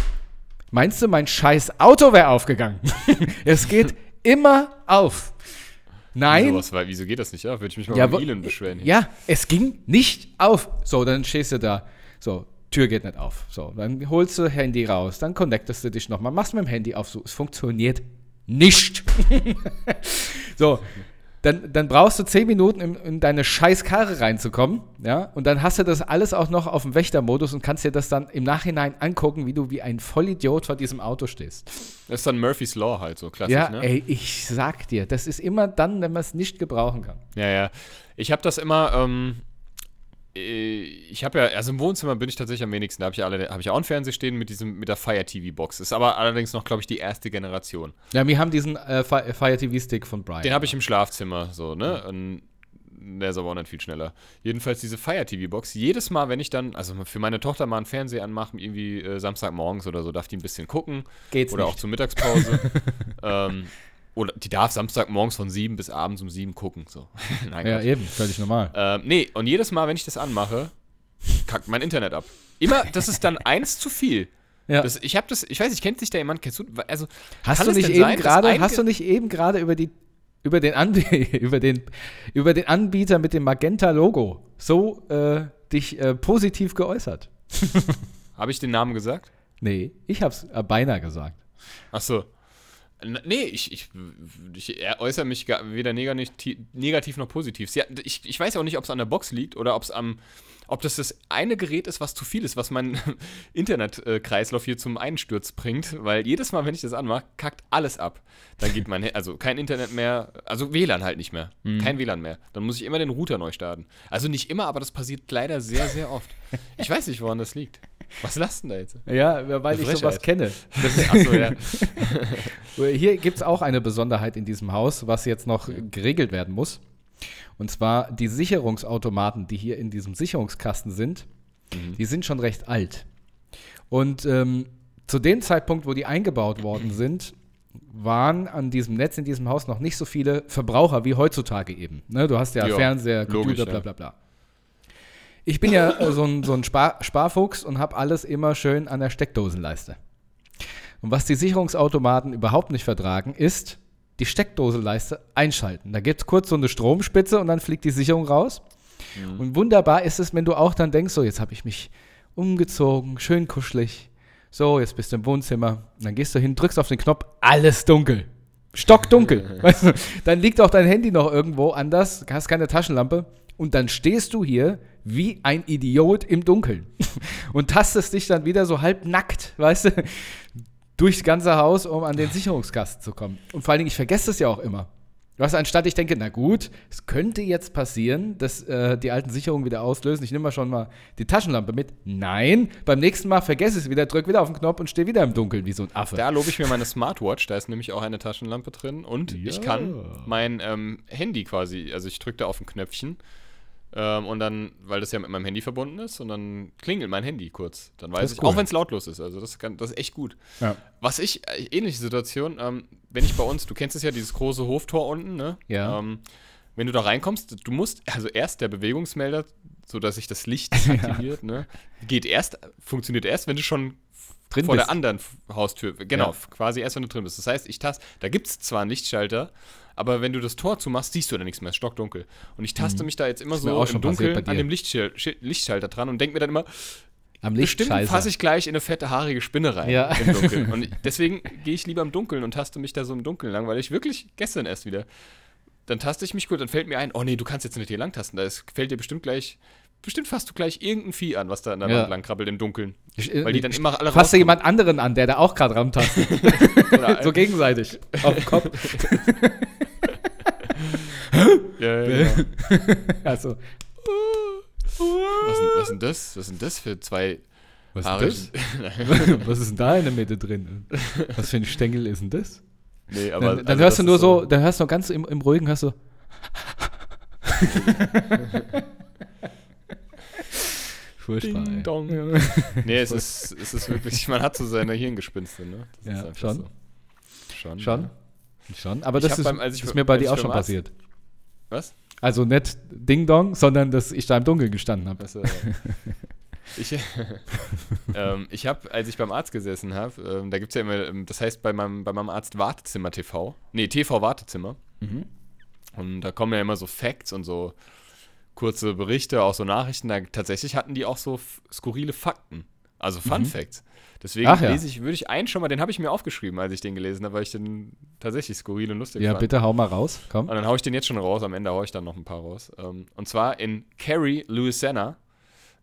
Meinst du, mein scheiß Auto wäre aufgegangen? es geht immer auf. Nein.
sowas, weil, wieso geht das nicht? Ja, würde ich mich mal
Ja,
beim
wo-
Elon beschweren. hier.
Ja, es ging nicht auf. So, dann stehst du da. So, Tür geht nicht auf. So, dann holst du Handy raus, dann connectest du dich nochmal, machst mit dem Handy auf. So, es funktioniert nicht. so, dann, dann brauchst du zehn Minuten, in, in deine scheiß Karre reinzukommen, ja, und dann hast du das alles auch noch auf dem Wächtermodus und kannst dir das dann im Nachhinein angucken, wie du wie ein Vollidiot vor diesem Auto stehst.
Das ist dann Murphy's Law halt so, klassisch,
Ja,
ne?
ey, ich sag dir, das ist immer dann, wenn man es nicht gebrauchen kann.
Ja, ja. Ich habe das immer, ähm, äh, ich habe ja, also im Wohnzimmer bin ich tatsächlich am wenigsten. Da habe ich, alle- hab ich auch einen Fernseher stehen mit, diesem, mit der Fire TV-Box. Ist aber allerdings noch, glaube ich, die erste Generation.
Ja, wir haben diesen äh, Fi- Fire TV Stick von Brian.
Den habe ich im Schlafzimmer, so, ne? Und der ist aber auch nicht viel schneller. Jedenfalls diese Fire TV-Box. Jedes Mal, wenn ich dann, also für meine Tochter mal einen Fernseher anmache, irgendwie äh, Samstagmorgens oder so, darf die ein bisschen gucken.
Geht's
oder
nicht.
auch zur Mittagspause. ähm, oder die darf Samstagmorgens von sieben bis abends um sieben gucken. So. Nein,
Ja,
Quatsch.
eben, völlig normal.
Ähm, nee, und jedes Mal, wenn ich das anmache, kackt mein Internet ab. Immer, das ist dann eins zu viel.
Ja.
Das, ich habe das, ich weiß nicht, kennt sich da jemand, kennst du, also,
Hast du
es
nicht
sein, ein
hast du nicht eben gerade über die über den, Anb über, den, über den Anbieter mit dem Magenta-Logo so äh, dich äh, positiv geäußert?
habe ich den Namen gesagt?
Nee, ich hab's äh, beinahe gesagt.
Ach so. Nee, ich, ich, ich äußere mich weder negativ, negativ noch positiv. Sie, ich, ich weiß auch nicht, ob es an der Box liegt oder ob es am, ob das das eine Gerät ist, was zu viel ist, was meinen Internetkreislauf hier zum Einsturz bringt, weil jedes Mal, wenn ich das anmache, kackt alles ab. Dann geht mein, also kein Internet mehr, also WLAN halt nicht mehr, kein WLAN mehr. Dann muss ich immer den Router neu starten. Also nicht immer, aber das passiert leider sehr, sehr oft. Ich weiß nicht, woran das liegt. Was lasst denn da jetzt?
Ja, weil ich sowas kenne. Ist,
Achso, ja.
Hier gibt es auch eine Besonderheit in diesem Haus, was jetzt noch geregelt werden muss. Und zwar die Sicherungsautomaten, die hier in diesem Sicherungskasten sind, die sind schon recht alt. Und ähm, zu dem Zeitpunkt, wo die eingebaut worden sind, waren an diesem Netz in diesem Haus noch nicht so viele Verbraucher wie heutzutage eben. Ne, du hast ja,
Ja,
Fernseher,
logisch,
Computer, bla
ja.
bla bla. Ich bin ja äh, so ein, so ein Spar Sparfuchs und habe alles immer schön an der Steckdosenleiste. Und was die Sicherungsautomaten überhaupt nicht vertragen, ist die Steckdosenleiste einschalten. Da gibt es kurz so eine Stromspitze und dann fliegt die Sicherung raus. Und wunderbar ist es, wenn du auch dann denkst, so jetzt habe ich mich umgezogen, schön kuschelig. So, jetzt bist du im Wohnzimmer. Und dann gehst du hin, drückst auf den Knopf, alles dunkel. Stockdunkel. weißt du? Dann liegt auch dein Handy noch irgendwo anders, hast keine Taschenlampe. Und dann stehst du hier wie ein Idiot im Dunkeln. Und tastest dich dann wieder so halb nackt, weißt du, durchs ganze Haus, um an den Sicherungskasten zu kommen. Und vor allen Dingen, ich vergesse es ja auch immer. Was anstatt ich denke, na gut, es könnte jetzt passieren, dass äh, die alten Sicherungen wieder auslösen. Ich nehme mal schon mal die Taschenlampe mit. Nein, beim nächsten Mal vergesse ich es wieder, drück wieder auf den Knopf und stehe wieder im Dunkeln wie so ein Affe.
Da lobe ich mir meine Smartwatch, da ist nämlich auch eine Taschenlampe drin und ich
Ja.
kann mein ähm, Handy quasi, also ich drücke da auf ein Knöpfchen ähm, und dann, weil das ja mit meinem Handy verbunden ist und dann klingelt mein Handy kurz. Dann weiß ich,
cool.
auch wenn es lautlos ist, also das, kann, das ist echt gut.
Ja.
Was ich, äh, ähnliche Situation, ähm, wenn ich bei uns, du kennst es ja, dieses große Hoftor unten, ne?
Ja.
Ähm, wenn du da reinkommst, du musst, also erst der Bewegungsmelder, sodass sich das Licht aktiviert, ne? Geht erst, funktioniert erst, wenn du schon
Drin
vor
bist.
der anderen Haustür, genau,
Ja.
quasi erst, wenn du drin bist. Das heißt, ich tast, da gibt es zwar einen Lichtschalter, aber wenn du das Tor zumachst, siehst du da nichts mehr, ist stockdunkel. Und ich taste mich da jetzt immer
Mhm.
So im Dunkeln an dem Lichtschal Lichtschalter dran und denke mir dann immer,
Am
bestimmt fasse ich gleich in eine fette, haarige Spinne rein
Ja.
im Dunkeln. Und deswegen gehe ich lieber im Dunkeln und taste mich da so im Dunkeln lang, weil ich wirklich gestern erst wieder, dann taste ich mich gut, dann fällt mir ein, oh nee, du kannst jetzt nicht hier lang tasten, da ist, fällt dir bestimmt gleich, bestimmt fasst du gleich irgendein Vieh an, was da an der
Ja.
Wand lang krabbelt im Dunkeln.
Ich, äh,
Weil die dann
ich
immer alle
Fasst du jemand anderen an, der da auch gerade rantastet.
Oder
so gegenseitig. Auf den Kopf.
Ja, ja, genau.
Also,
Was, was denn das? Was sind das für zwei
was
Haare?
ist das? was ist denn da in der Mitte drin? Was für ein Stängel ist denn das?
nee, aber.
Dann, dann
also
hörst du nur
ist
so, dann hörst du ganz im, im Ruhigen, hörst du. Furchtbar.
Ding
ey.
dong.
Ja.
Nee, es ist, es ist wirklich, man hat so seine Hirngespinste, ne? Das
Ja,
ist einfach
schon.
So. Schon.
Schon?
ja.
Schon. Aber
Ich
das ist,
beim- ich
ist mir bei dir auch schon
Arzt-
passiert.
Was?
Also nicht Ding Dong, sondern dass ich da im Dunkeln gestanden habe.
Also, ich ähm, ich habe, als ich beim Arzt gesessen habe, ähm, da gibt es ja immer, ähm, das heißt bei meinem, bei meinem Arzt Wartezimmer TV. Nee, TV Wartezimmer.
Mhm.
Und da kommen ja immer so Facts und so kurze Berichte, auch so Nachrichten. Da, tatsächlich hatten die auch so skurrile Fakten. Also Fun
Mhm.
Facts. Deswegen
Ach ja.
lese ich, würde ich einen schon mal, den habe ich mir aufgeschrieben, als ich den gelesen habe, weil ich den tatsächlich skurril und lustig
Ja,
fand.
bitte hau mal raus. Komm.
Und dann haue ich den jetzt schon raus, am Ende haue ich dann noch ein paar raus. Ähm, und zwar in Cary, Louisiana,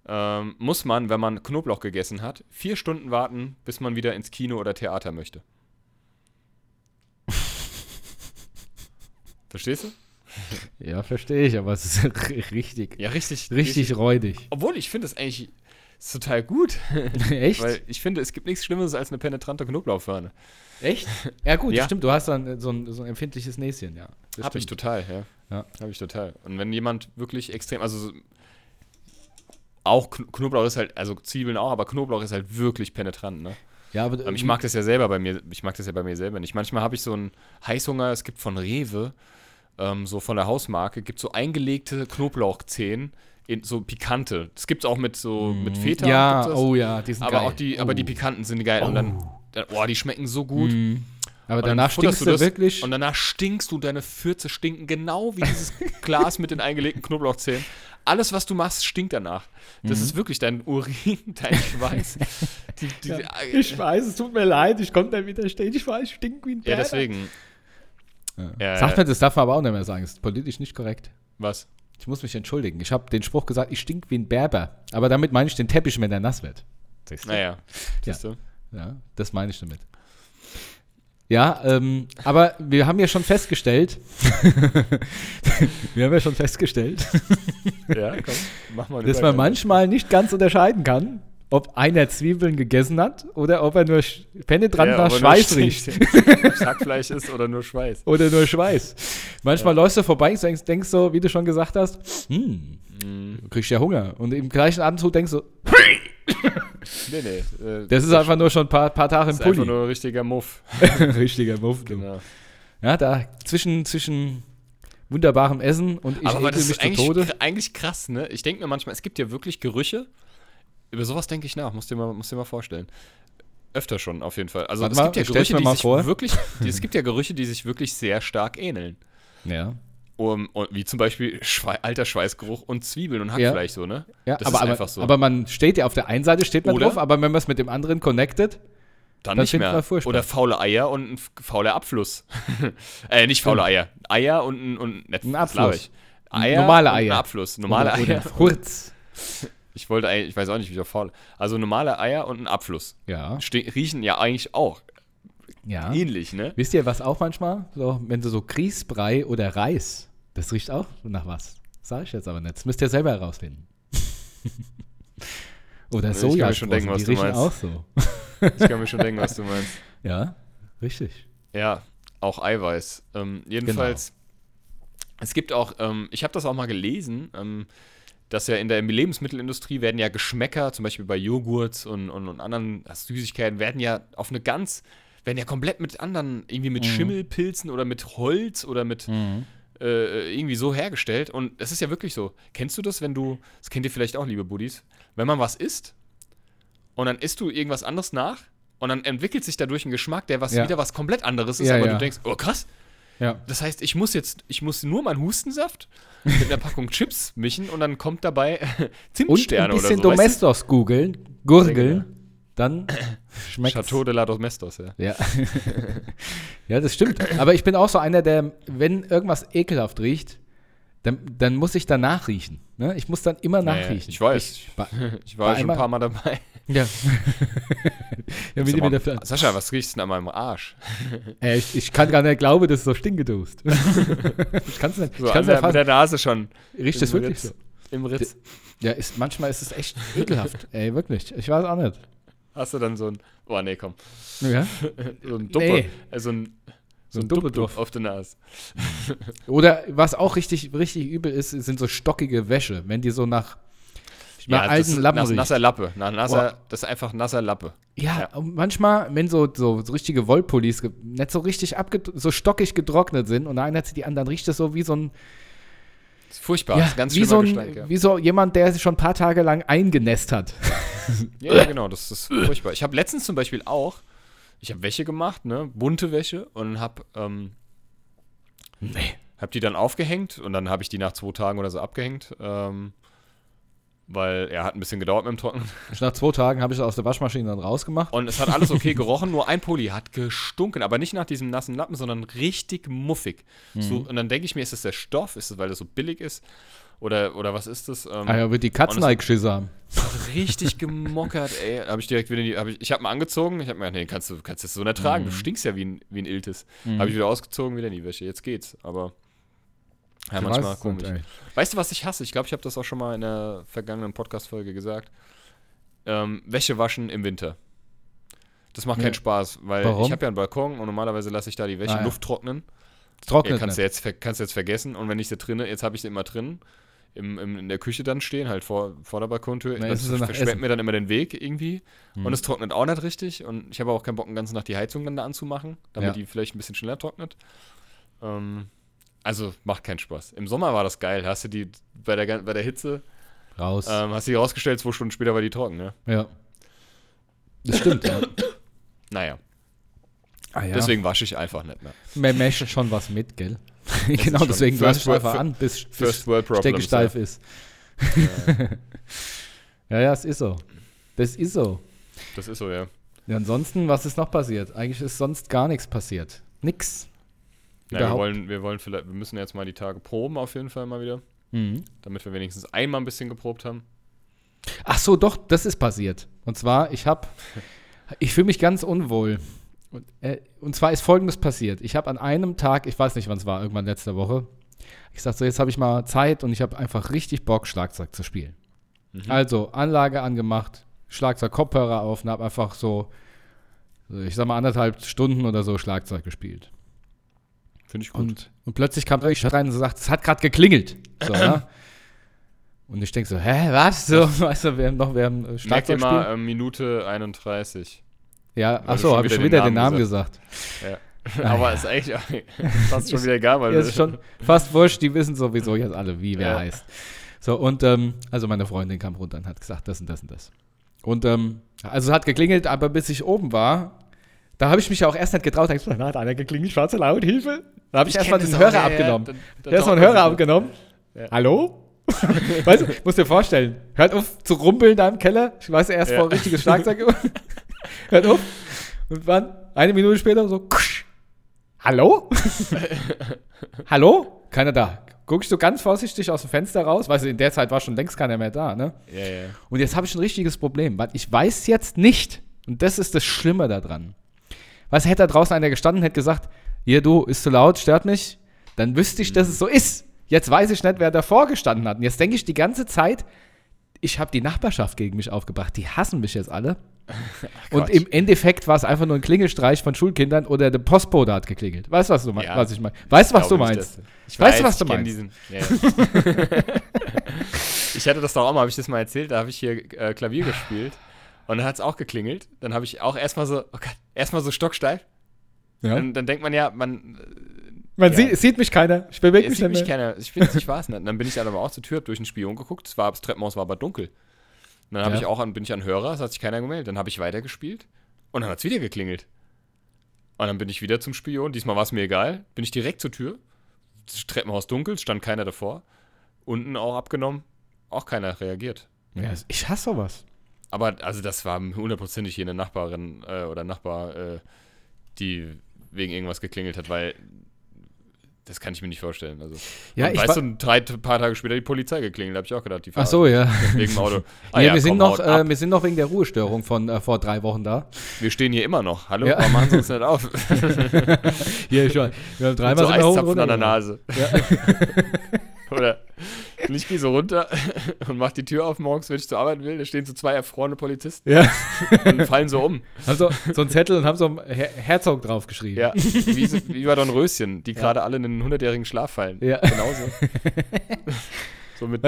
ähm, muss man, wenn man Knoblauch gegessen hat, vier Stunden warten, bis man wieder ins Kino oder Theater möchte. Verstehst du?
Ja, verstehe ich, aber es ist richtig,
Ja, richtig.
richtig räudig.
Obwohl, ich finde es eigentlich ist total gut.
Echt?
Weil ich finde, es gibt nichts Schlimmeres als eine penetrante Knoblauchfahne.
Echt? Ja, gut,
Ja.
stimmt. Du hast dann so ein, so ein empfindliches Näschen, ja. Das
Habe ich total, ja.
Ja.
Habe ich total. Und wenn jemand wirklich extrem, also so- auch Kn Knoblauch ist halt, also Zwiebeln auch, aber Knoblauch ist halt wirklich penetrant, ne?
Ja, aber
Ähm, ich mag das ja selber bei mir, ich mag das ja bei mir selber nicht. Manchmal habe ich so einen Heißhunger, es gibt von Rewe, ähm, so von der Hausmarke, gibt so eingelegte Knoblauchzehen, in, so pikante. Das gibt es auch mit so, mit Feta.
Mm, Ja, oh ja, die sind
aber
geil.
auch die, aber die
Oh.
pikanten sind geil. Und dann, dann, boah, die schmecken so gut.
Mhm. Aber
Und
danach stinkst du
das
wirklich.
Und danach stinkst du, deine Fürze stinken genau wie dieses Glas mit den eingelegten Knoblauchzehen. Alles, was du machst, stinkt danach. Das
Mhm.
ist wirklich dein Urin, dein Schweiß. Die, die,
Ja, ich weiß, es tut mir leid, ich konnte da widerstehen. Ich weiß, ich stink wie ein
ja,
Bär.
deswegen.
Ja.
Ja,
Sagt
ja.
man, das darf man aber auch nicht mehr sagen. Das ist politisch nicht korrekt.
Was?
Ich muss mich entschuldigen. Ich habe den Spruch gesagt, ich stink wie ein Berber. Aber damit meine ich den Teppich, wenn der nass wird. Siehst du?
Naja.
Ja.
Siehst du?
Ja, das meine ich damit. Ja, ähm, aber wir haben ja schon festgestellt, wir haben ja schon festgestellt,
Ja, komm, mach mal.
dass man manchmal nicht ganz unterscheiden kann, ob einer Zwiebeln gegessen hat oder ob er nur penetrant nach Schweiß riecht.
Hackfleisch ist oder nur Schweiß.
Oder nur Schweiß. Manchmal läufst du vorbei und denkst, denkst so, wie du schon gesagt hast, hm, du kriegst ja Hunger. Und im gleichen Atemzug denkst du,
Nee, nee. Äh,
das ist einfach nur schon ein paar, paar Tage im
ist einfach
Pulli.
nur ein richtiger Muff.
Richtiger Muff. du.
Genau.
Ja, da zwischen, zwischen wunderbarem Essen und ich
aber
ekel
das
mich
ist eigentlich,
Tode.
eigentlich krass, ne? Ich denke mir manchmal, es gibt ja wirklich Gerüche. Über sowas denke ich nach, musst du dir mal, musst dir mal vorstellen. Öfter schon, auf jeden Fall. Also
Warte
es
mal,
gibt ja Gerüche, die sich
vor.
wirklich, die, es gibt ja Gerüche, die sich wirklich sehr stark ähneln.
Ja,
Um, und, wie zum Beispiel Schwei alter Schweißgeruch und Zwiebeln und
Ja.
Hackfleisch so, ne?
ja
Das
aber,
ist einfach so.
aber man steht ja auf der einen Seite steht man
Oder?
drauf, aber wenn man es mit dem anderen connectet,
Dann,
Das
nicht mehr. Oder faule Eier und ein fauler Abfluss. äh, nicht faule Eier. Eier und ein, und, ne,
Ein
was
Abfluss.
Eier
Normale Eier.
Ein Abfluss. Normale
oder,
Eier.
oder Hurz.
Ich wollte eigentlich, ich weiß auch nicht, wie so faul. Also normale Eier und ein Abfluss.
Ja,
Ste riechen ja eigentlich auch
ja.
ähnlich, ne?
Wisst ihr, was auch manchmal? So, wenn du so Grießbrei oder Reis, das riecht auch nach was. Sag ich jetzt aber nicht. Das müsst ihr selber herausfinden. oder
Ich kann mir
Soja
schon denken, was du meinst.
auch so.
Ich kann mir schon denken, was du meinst.
Ja, richtig.
Ja, auch Eiweiß. Ähm, jedenfalls, es gibt auch, ähm, ich habe das auch mal gelesen, ähm, dass ja in der Lebensmittelindustrie werden ja Geschmäcker, zum Beispiel bei Joghurts und, und, und anderen Süßigkeiten, werden ja auf eine ganz, werden ja komplett mit anderen, irgendwie mit
Mhm.
Schimmelpilzen oder mit Holz oder mit äh, irgendwie so hergestellt. Und es ist ja wirklich so. Kennst du das, wenn du, das kennt ihr vielleicht auch, liebe Buddies, wenn man was isst und dann isst du irgendwas anderes nach und dann entwickelt sich dadurch ein Geschmack, der was
Ja.
wieder was komplett anderes ist,
Ja,
aber
ja.
du denkst, oh krass,
Ja.
das heißt, ich muss jetzt, ich muss nur meinen Hustensaft mit einer Packung Chips mischen und dann kommt dabei
Und
Zimtsterne
ein
oder
bisschen
so. weißt
Domestos googeln, gurgeln, dann schmeckt
Chateau de la Domestos, ja.
Ja. ja, das stimmt. Aber ich bin auch so einer, der, wenn irgendwas ekelhaft riecht, dann, dann muss ich danach riechen. Ne? Ich muss dann immer nachriechen.
ich weiß.
Ich, ba-
Ich war
War
ja schon ein paar Mal dabei.
ja. ja wie der Fl-
Sascha, was riechst du denn an meinem Arsch?
äh, ich, ich kann gar nicht glauben, dass es so stinkedust. ich kann es nicht.
So
ich
an
kann's
der,
nicht
mit der. Nase schon.
Riecht das
im
wirklich
Ritz.
so?
Im Ritz.
Ja, ist, manchmal ist es echt ekelhaft. Ey, wirklich. Ich weiß auch nicht.
Hast du dann so ein, oh nee, komm,
Ja?
so ein Duppe,
Nee.
äh, so ein,
So ein
Duppe
Duppeduff.
auf der Nase.
Oder was auch richtig, richtig übel ist, sind so stockige Wäsche, wenn die so nach, nach
das
alten Lappen riecht.
nasser Lappe. Na, nasser, das ist einfach nasser Lappe.
Ja,
Ja.
und manchmal, wenn so, so, so richtige Wollpullis nicht so richtig so stockig getrocknet sind und einer zieht die anderen, riecht das so wie so ein,
Das ist furchtbar.
ja,
das ist ganz
wie,
schlimmer
so ein
Gestank, ja.
wie so jemand, der sich schon ein paar Tage lang eingenässt hat.
ja, ja, genau, das ist furchtbar. Ich habe letztens zum Beispiel auch, ich habe Wäsche gemacht, ne, bunte Wäsche und habe ähm,
Nee.
hab die dann aufgehängt und dann habe ich die nach zwei Tagen oder so abgehängt. Ähm, weil er hat ein bisschen gedauert mit dem Trocknen.
Nach zwei Tagen habe ich es aus der Waschmaschine dann rausgemacht.
Und es hat alles okay gerochen, nur ein Pulli hat gestunken, aber nicht nach diesem nassen Lappen, sondern richtig muffig. So, und dann denke ich mir, ist das der Stoff? Ist es, weil das so billig ist? Oder, oder was ist das? Ähm,
Ah ja, wird die Katzen eingeschissen haben.
richtig gemockert, ey. Habe ich direkt wieder die, hab ich, ich habe mal angezogen, ich habe mir gedacht, nee, kannst du kannst das so nicht tragen, du stinkst ja wie ein, wie ein Iltis. Habe ich wieder ausgezogen, wieder in die Wäsche. Jetzt geht's, aber ja,
Ich
manchmal
weiß
komisch.
ey.
Weißt du, was ich hasse? Ich glaube, ich habe das auch schon mal in der vergangenen Podcast-Folge gesagt. Ähm, Wäsche waschen im Winter. Das macht
Ja.
keinen Spaß, weil
Warum?
ich habe ja einen Balkon und normalerweise lasse ich da die Wäsche
Ah, ja.
Luft trocknen.
Trocknet
Ja, kannst, du jetzt, kannst du jetzt vergessen. Und wenn ich sie drinne, jetzt habe ich sie immer drin, im, im, in der Küche dann stehen, halt vor, vor der Balkontür.
Na,
das versperrt mir dann immer den Weg irgendwie.
Hm.
Und es trocknet auch nicht richtig. Und ich habe auch keinen Bock, den ganzen Nacht die Heizung dann da anzumachen, damit
Ja.
die vielleicht ein bisschen schneller trocknet. Ähm, also macht keinen Spaß. Im Sommer war das geil. Hast du die bei der, bei der Hitze,
Raus.
ähm, hast du die rausgestellt, zwei Stunden später war die trocken, ne?
ja. Das stimmt, ja.
Naja,
Ah, ja.
deswegen wasche ich einfach nicht mehr.
Man möchte schon was mit, gell? genau, deswegen ich
World-
einfach an, bis, bis
World Problems.
Stecke steif ist. ja, ja, es ist so. Das ist so.
Das ist so, ja.
Ja, ansonsten, was ist noch passiert? Eigentlich ist sonst gar nichts passiert. Nix.
ja wir, wollen, wir wollen vielleicht, wir müssen jetzt mal die Tage proben auf jeden Fall mal wieder,
Mhm.
damit wir wenigstens einmal ein bisschen geprobt haben.
Ach so, doch, das ist passiert. Und zwar, ich habe, ich fühle mich ganz unwohl. Und, äh, und zwar ist Folgendes passiert. Ich habe an einem Tag, ich weiß nicht, wann es war, irgendwann letzte Woche, ich sagte so, jetzt habe ich mal Zeit und ich habe einfach richtig Bock, Schlagzeug zu spielen.
Mhm.
Also Anlage angemacht, Schlagzeug, Kopfhörer auf und habe einfach so, ich sag mal, anderthalb Stunden oder so Schlagzeug gespielt.
Finde ich gut.
Und, und plötzlich kam ich rein und sagt, es hat gerade geklingelt. So, ja? Und ich denke so, hä, was? So, weißt du, wir haben noch, wir haben äh,
Merkt ihr
Schlagzeug
mal, ähm, Minute 31.
Ja,
du
ach so,
schon
habe ich schon wieder den
Namen
Namen gesagt.
Ja. Aber ist eigentlich fast schon wieder egal, weil
Ja, ist schon fast wurscht, die wissen sowieso jetzt alle, wie wer
Ja.
heißt. So, und ähm, also meine Freundin kam runter und hat gesagt, das und das und das. Und ähm, also es hat geklingelt, aber bis ich oben war, da habe ich mich ja auch erst nicht getraut. Da ich gesagt, hat einer geklingelt, schwarze laut, Hilfe. Da habe ich erstmal
kenn
den Hörer
ja, ja,
abgenommen.
da- da
Erstmal den Hörer abgenommen.
Ja.
Hallo? weißt du, musst dir vorstellen, hört auf zu rumpeln da im Keller. Ich weiß erst
Ja.
vor richtiges Schlagzeug. Hört auf. Und wann? Eine Minute später so, kusch. Hallo? Hallo? Keiner da. Guck ich so ganz vorsichtig aus dem Fenster raus, du, in der Zeit war schon längst keiner mehr da, ne?
Ja, ja.
Und jetzt habe ich ein richtiges Problem, weil ich weiß jetzt nicht, und das ist das Schlimme daran. Was hätte da draußen einer gestanden, hätte gesagt, hier du, ist zu laut, stört mich, dann wüsste ich, dass es so ist. Jetzt weiß ich nicht, wer davor gestanden hat. Und jetzt denke ich die ganze Zeit, ich habe die Nachbarschaft gegen mich aufgebracht. Die hassen mich jetzt alle. Und im Endeffekt war es einfach nur ein Klingelstreich von Schulkindern oder der Postbote hat geklingelt. Weißt du, was, du mein,
Ja.
was ich meine? Weißt du, was du meinst?
Ich
Weißt du, was du meinst?
Diesen, ja, ja. ich hatte das doch auch mal, habe ich das mal erzählt, da habe ich hier äh, Klavier gespielt und dann hat es auch geklingelt. Dann habe ich auch erstmal so, oh Gott, erstmal so stocksteif.
Ja.
Dann, dann denkt man ja, man
Man
Ja.
sieht, sieht mich keiner. Ich bewege mich
sieht
nicht
mich keiner. Ich finde, ich es nicht. Und dann bin ich dann aber auch zur Tür, hab durch den Spion geguckt. Es war, das Treppenhaus war aber dunkel. Und dann
Ja.
ich auch an, bin ich an Hörer, es hat sich keiner gemeldet. Dann habe ich weitergespielt und dann hat es wieder geklingelt. Und dann bin ich wieder zum Spion. Diesmal war es mir egal. Bin ich direkt zur Tür. Das Treppenhaus dunkel, stand keiner davor. Unten auch abgenommen. Auch keiner reagiert.
Ja, ich hasse sowas.
Aber also das war hundertprozentig hier eine Nachbarin äh, oder Nachbar, äh, die wegen irgendwas geklingelt hat, weil das kann ich mir nicht vorstellen. Also,
Ja, ich
weißt du, drei paar Tage später die Polizei geklingelt, habe ich auch gedacht. Die
Ach so, ja.
Wegen Auto. Ah
nee,
ja,
wir, sind
komm,
noch, äh, wir sind noch wegen der Ruhestörung von äh, vor drei Wochen da.
wir stehen hier immer noch. Hallo,
Ja.
warum machen sie uns nicht auf?
Hier schon. Wir haben dreimal
so
hoch
Eiszapfen
runter
an der. Nase. Oder ich gehe so runter und mach die Tür auf morgens, wenn ich zur Arbeit will. Da stehen so zwei erfrorene Polizisten
Ja.
und fallen so um.
Haben so, so einen Zettel und haben so ein Her Herzog draufgeschrieben.
Ja, wie, so- wie bei Dornröschen, die gerade alle in einen hundertjährigen Schlaf fallen.
Ja.
Genauso. so mit,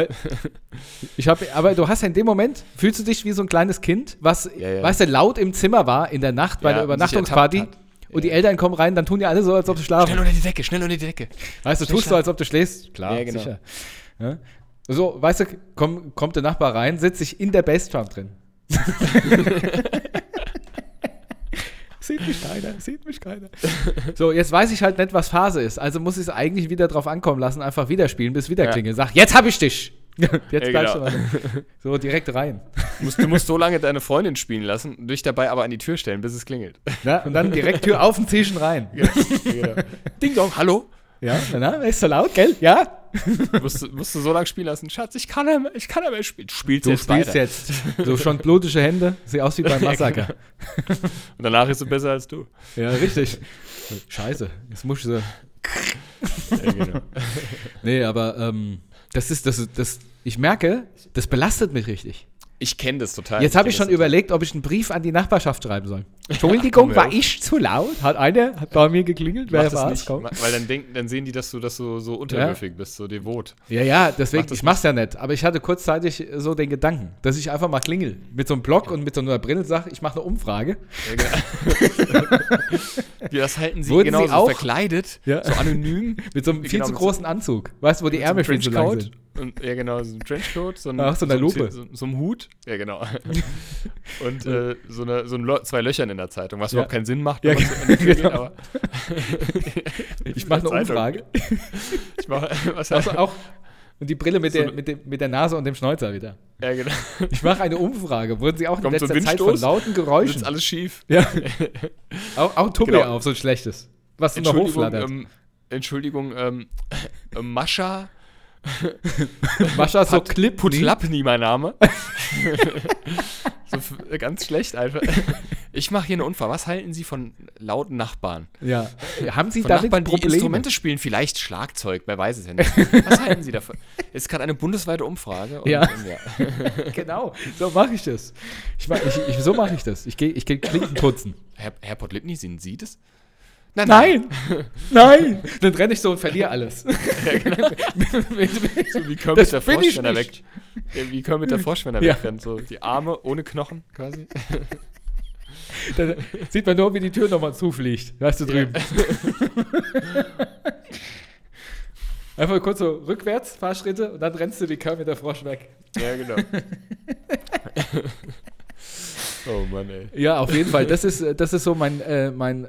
Ich habe, aber du hast ja in dem Moment, fühlst du dich wie so ein kleines Kind, was,
Ja, ja.
weißt du, laut im Zimmer war in der Nacht bei
Ja,
der
und
Übernachtungsparty. Und die
Ja.
Eltern kommen rein, dann tun die alle so, als ob sie schlafen.
schnell unter die Decke, schnell unter die Decke.
Weißt du, tust du, als ob du schläfst? Klar,
Ja, genau.
sicher. Ja? So, weißt du, komm, kommt der Nachbar rein, sitzt sich in der Bassdrum drin. sieht mich keiner, sieht mich keiner. So, jetzt weiß ich halt nicht, was Phase ist. Also muss ich es eigentlich wieder drauf ankommen lassen, einfach wieder spielen, bis wieder
Ja.
klingelt. Sag, jetzt hab ich dich. Jetzt
Ja,
bleibst
genau.
du mal. So, direkt rein.
Du musst, du musst so lange deine Freundin spielen lassen, dich dabei aber an die Tür stellen, bis es klingelt.
Ja, und dann direkt Tür auf und Zischen rein.
genau. Ding Dong, hallo?
Ja, na, ist so laut, gell? Ja?
Musst du, musst du so lange spielen lassen. Schatz, ich kann ja mehr, ich kann ja mehr spielen. Spielst
Du
jetzt
spielst
weiter.
jetzt. So schon blutige Hände. Sieht aus wie beim Massaker.
Und danach ist sie besser als du.
Ja, richtig. Scheiße, jetzt muss ich so.
Ja, genau.
Nee, aber ähm, das ist, das, ist- das, ich merke, das belastet mich richtig.
Ich kenne das total.
Jetzt habe ich schon überlegt, ob ich einen Brief an die Nachbarschaft schreiben soll. Entschuldigung,
komm,
war ich zu laut? Hat einer hat bei mir geklingelt? Wer
das
war's?
nicht, weil dann denken, dann sehen die, dass du, dass du so unterwürfig bist, so devot.
Ja, ja, deswegen,
Mach
ich mach's ja nicht. Aber ich hatte kurzzeitig so den Gedanken, dass ich einfach mal klingel. Mit so einem Blog und mit so einer Brille sage, ich mache eine Umfrage.
Ja, genau. Wie, das halten sie
Wurden
genau
sie
so
auch-
verkleidet,
Ja.
so anonym.
Mit so einem viel
Genau,
zu großen Anzug. Weißt du, wo die
mit so
Ärmel viel zu lang sind?
Und, ja, genau, so ein Trenchcoat, so, ein,
Ach, so eine
ein
Lupe.
So, so ein Hut. Ja, genau. Und äh, so, eine, so ein Lo zwei Löchern in der Zeitung, was
Ja.
überhaupt keinen Sinn macht,
Ja,
so geht,
genau.
aber
Ich mache eine. Umfrage.
Ich mache, was
Also auch, und die Brille mit,
So
der, mit, dem, mit der Nase und dem Schnäuzer wieder.
ja, genau.
Ich mache eine Umfrage. Wurden Sie auch in
Kommt so
letzter
ein
Zeit von lauten
Ist
Geräuschen?
alles schief.
Ja. auch auch Tobi
Genau.
auf, so ein schlechtes. Was in
Entschuldigung,
hochflattert.
ähm, Entschuldigung, ähm, äh, Mascha
Mascha so Clip.
Putlapni, mein Name. so f- ganz schlecht einfach. Ich mache hier eine Unfall. Was halten Sie von lauten Nachbarn?
Ja. Haben Sie
Von
damit
Nachbarn, die
Probleme?
Instrumente spielen, vielleicht Schlagzeug, wer weiß es ja nicht. Was halten Sie davon? Es ist gerade eine bundesweite Umfrage. und-
Ja.
und ja.
genau, so mache ich das. Ich mach, ich, ich, so mache ich das. Ich gehe ich geh Klinken putzen.
Herr, Herr Podlipny, sind Sie das?
Nein! Nein! Dann renne ich so und verliere alles.
So wie Kermit
Das
der Frosch, wenn er weg. Ja, Wie Kermit der Frosch, wenn er
Ja.
wegrennt. So die Arme ohne Knochen quasi.
Dann sieht man nur, wie die Tür nochmal zufliegt. Weißt du drüben. Einfach kurz so rückwärts, paar Schritte und dann rennst du wie Kermit der Frosch weg.
Ja, genau. oh Mann, ey.
Ja, auf jeden Fall. Das ist, äh, das ist so mein, äh, mein,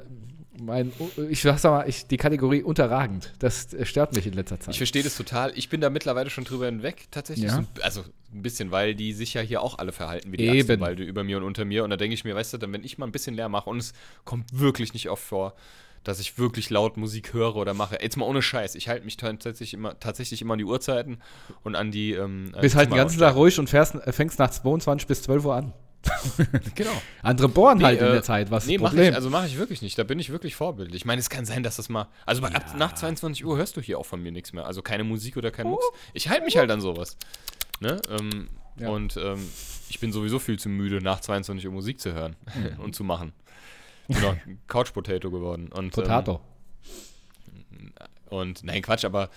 mein ich sag mal, ich, die Kategorie unterragend. Das äh, stört mich in letzter Zeit.
Ich verstehe das total. Ich bin da mittlerweile schon drüber hinweg, tatsächlich.
Ja.
So, also ein bisschen, weil die sich ja hier auch alle verhalten wie die
Eben.
Weil du über mir und unter mir. Und da denke ich mir, weißt du, dann, wenn ich mal ein bisschen leer mache und es kommt wirklich nicht oft vor, dass ich wirklich laut Musik höre oder mache. Jetzt mal ohne Scheiß. Ich halte mich tatsächlich immer, tatsächlich immer an die Uhrzeiten und an die. Ähm,
Bist halt den ganzen Tag ruhig und fährst, äh, fängst nach 22 bis 12 Uhr an.
Genau.
Andere bohren halt in
äh,
der Zeit. Was
nee,
das
mach
Problem?
ich, also mache ich wirklich nicht. Da bin ich wirklich vorbildlich. Ich meine, es kann sein, dass das mal. Also bei- ab nach 22 Uhr hörst du hier auch von mir nichts mehr. Also keine Musik oder kein Mucks. Ich halte mich halt an sowas. Ne? Ähm,
Ja.
Und ähm, ich bin sowieso viel zu müde, nach 22 Uhr Musik zu hören
Mhm.
und zu machen. Bin auch Couch Potato geworden. Und,
Potato.
Ähm, und nein, Quatsch, aber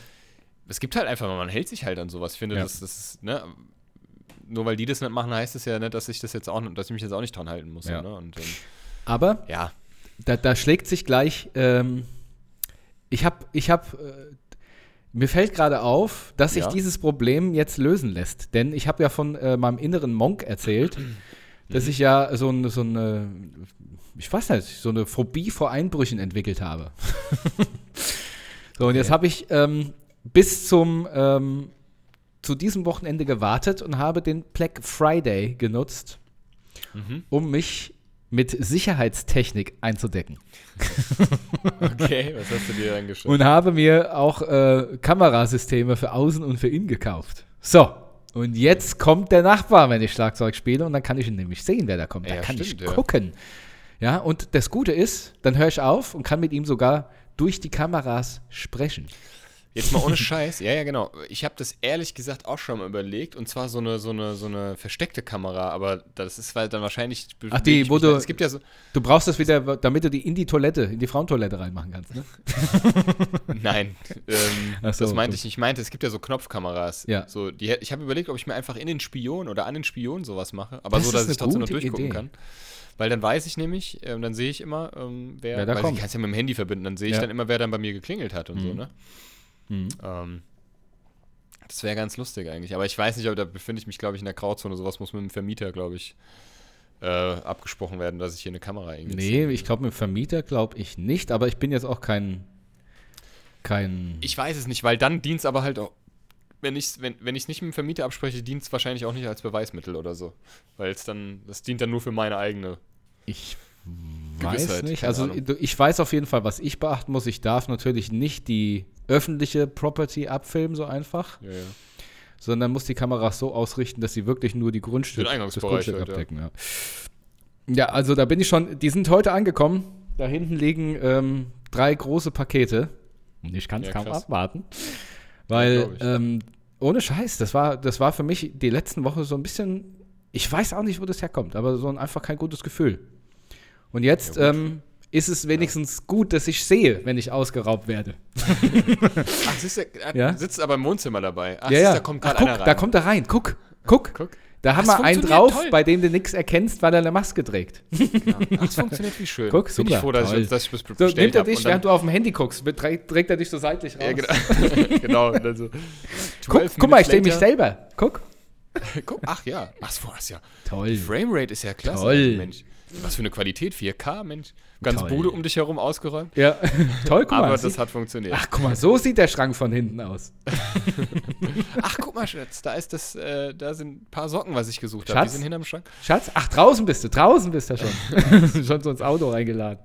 es gibt halt einfach, man hält sich halt an sowas. Ich finde,
Ja.
das, das ist, ne? Nur weil die das nicht machen, heißt es ja nicht, dass ich das jetzt auch, dass ich mich jetzt auch nicht dran halten muss.
Ja.
Ne? Und ähm,
Aber
ja,
da, da schlägt sich gleich. Ähm, ich habe, ich habe, äh, mir fällt gerade auf, dass sich
Ja.
dieses Problem jetzt lösen lässt. Denn ich habe ja von äh, meinem inneren Monk erzählt, dass
Mhm.
ich ja so, ein, so eine, ich weiß nicht, so eine Phobie vor Einbrüchen entwickelt habe. so, und jetzt habe ich ähm, bis zum ähm, zu diesem Wochenende gewartet und habe den Black Friday genutzt,
Mhm.
um mich mit Sicherheitstechnik einzudecken.
okay, was hast du dir angeschaut?
Und habe mir auch äh, Kamerasysteme für außen und für innen gekauft. So, und jetzt kommt der Nachbar, wenn ich Schlagzeug spiele, und dann kann ich ihn nämlich sehen, wer da kommt. Da
Ja,
kann
stimmt,
ich
ja.
gucken. Ja, und das Gute ist, dann höre ich auf und kann mit ihm sogar durch die Kameras sprechen.
Jetzt mal ohne Scheiß. Ja, ja, genau. Ich habe das ehrlich gesagt auch schon mal überlegt. Und zwar so eine, so eine, so eine versteckte Kamera. Aber das ist halt dann wahrscheinlich.
Ach, die, wo du-
Es gibt ja so.
Du brauchst das wieder, damit du die in die Toilette, in die Frauentoilette reinmachen kannst, ne?
Nein, ähm,
so,
das meinte
gut.
ich nicht. Ich meinte, es gibt ja so Knopfkameras.
Ja.
So, die, ich habe überlegt, ob ich mir einfach in den Spion oder an den Spion sowas mache. Aber
Das
so, dass ich trotzdem noch durchgucken
Idee.
kann. Weil dann weiß ich nämlich, ähm, dann sehe ich immer, ähm, wer,
Wer da kommt.
ich kann es ja mit dem Handy verbinden, dann sehe ich
Ja.
dann immer, wer dann bei mir geklingelt hat und so,
Mhm.
ne?
Mhm.
Ähm, das wäre ganz lustig eigentlich. Aber ich weiß nicht, ob da befinde ich mich, glaube ich, in der Grauzone. Sowas muss mit dem Vermieter, glaube ich, äh, abgesprochen werden, dass ich hier eine Kamera irgendwie
Nee, ich glaube, mit dem Vermieter glaube ich nicht, aber ich bin jetzt auch kein. kein.
Ich weiß es nicht, weil dann dient es aber halt auch wenn ich es wenn, wenn ich's nicht mit dem Vermieter abspreche, dient es wahrscheinlich auch nicht als Beweismittel oder so. Weil es dann, das dient dann nur für meine eigene.
Ich weiß
Gewissheit,
nicht.
keine
Also
Ahnung.
ich weiß auf jeden Fall, was ich beachten muss. Ich darf natürlich nicht die öffentliche Property abfilmen, so einfach,
Ja, ja.
sondern muss die Kamera so ausrichten, dass sie wirklich nur die Grundstück,
Den
das
Eingangsbereich
Grundstück
halt,
abdecken. Ja. ja, also da bin ich schon, die sind heute angekommen. Da hinten liegen ähm, drei große Pakete. Und ich kann es kaum
krass.
abwarten. Weil, ähm, ohne Scheiß, das war, das war für mich die letzten Woche so ein bisschen, ich weiß auch nicht, wo das herkommt, aber so ein, einfach kein gutes Gefühl. Und jetzt ähm, ist es wenigstens gut, dass ich sehe, wenn ich ausgeraubt werde.
Ach, siehst du, er
Ja?
sitzt aber im Wohnzimmer dabei. Ach,
ja,
siehst,
ja.
da kommt gerade einer rein.
da kommt er rein. Guck, guck.
Guck.
Da haben
Das
wir einen drauf,
toll.
bei dem du nichts erkennst, weil er eine Maske trägt.
Ach, es funktioniert wie schön.
Guck,
Bin
super,
ich froh, dass
toll.
ich, dass ich das
So,
bestellt
nimmt er dich, während du auf dem Handy guckst, trägt, er dich so seitlich raus.
Ja, genau. genau. und dann so,
Guck,
12
guck mal, ich
Minutes
mich selber. Guck.
Guck, ach ja. Ach so, das ja.
Toll.
Die Framerate ist ja klasse.
Toll.
Mensch. Was für eine Qualität, 4K, Mensch. Ganz
Toll.
Bude um dich herum ausgeräumt.
Ja, toll, guck
aber
mal.
das
sieht-
hat funktioniert.
Ach, guck mal, so sieht der Schrank von hinten aus.
Ach, guck mal, Schatz, da ist das, äh, da sind ein paar Socken, was ich gesucht habe. Die
Schatz?
sind hinterm Schrank.
Schatz? Ach, draußen bist du, draußen bist du schon. schon so ins Auto reingeladen.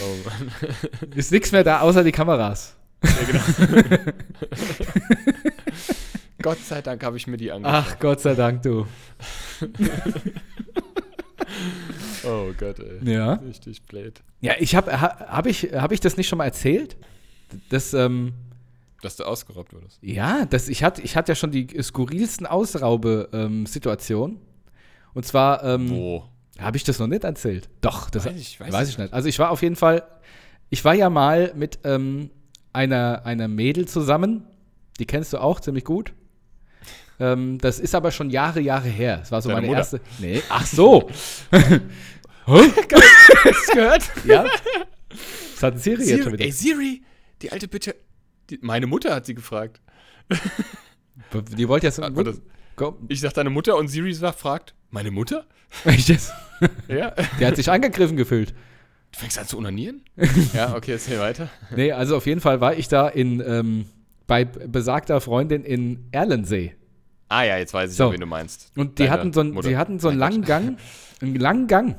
Oh, Mann.
Ist nichts mehr da, außer die Kameras.
Ja, genau. Gott sei Dank habe ich mir die angeschaut.
Ach, Gott sei Dank, du.
Oh Gott, ey.
Ja.
Richtig blöd.
Ja, ich habe, ha, habe ich, hab ich das nicht schon mal erzählt? Das, ähm,
Dass du ausgeraubt wurdest.
ja, das, ich hatte, ich hatte ja schon die skurrilsten Ausraube-Situationen. Und zwar, ähm,
Wo?
habe ich das noch nicht erzählt? Doch, das
Weiß ich- weiß
weiß
ich
ich nicht. Also ich war auf jeden Fall, ich war ja mal mit ähm, einer, einer Mädel zusammen, die kennst du auch ziemlich gut. Ähm, das ist aber schon Jahre, Jahre her. Das war so
Deine
meine
Mutter?
erste. Nee, ach so.
Hast du gehört?
ja. Das hat Siri, jetzt schon
Siri,
wieder.
ey, Siri, die alte Bitte. Die, meine Mutter hat sie gefragt.
Die wollte jetzt. Komm,
Ich sag deine Mutter und Siri sagt, fragt, meine Mutter?
ich jetzt,
Ja.
die hat sich angegriffen gefühlt.
Du fängst an zu unanieren? ja, okay, erzähl weiter.
Nee, also auf jeden Fall war ich da in, ähm, bei besagter Freundin in Erlensee.
Ah ja, jetzt weiß ich,
So.
wen du meinst.
Und die
Deine
hatten so einen, hatten so einen langen. Gang, einen langen Gang.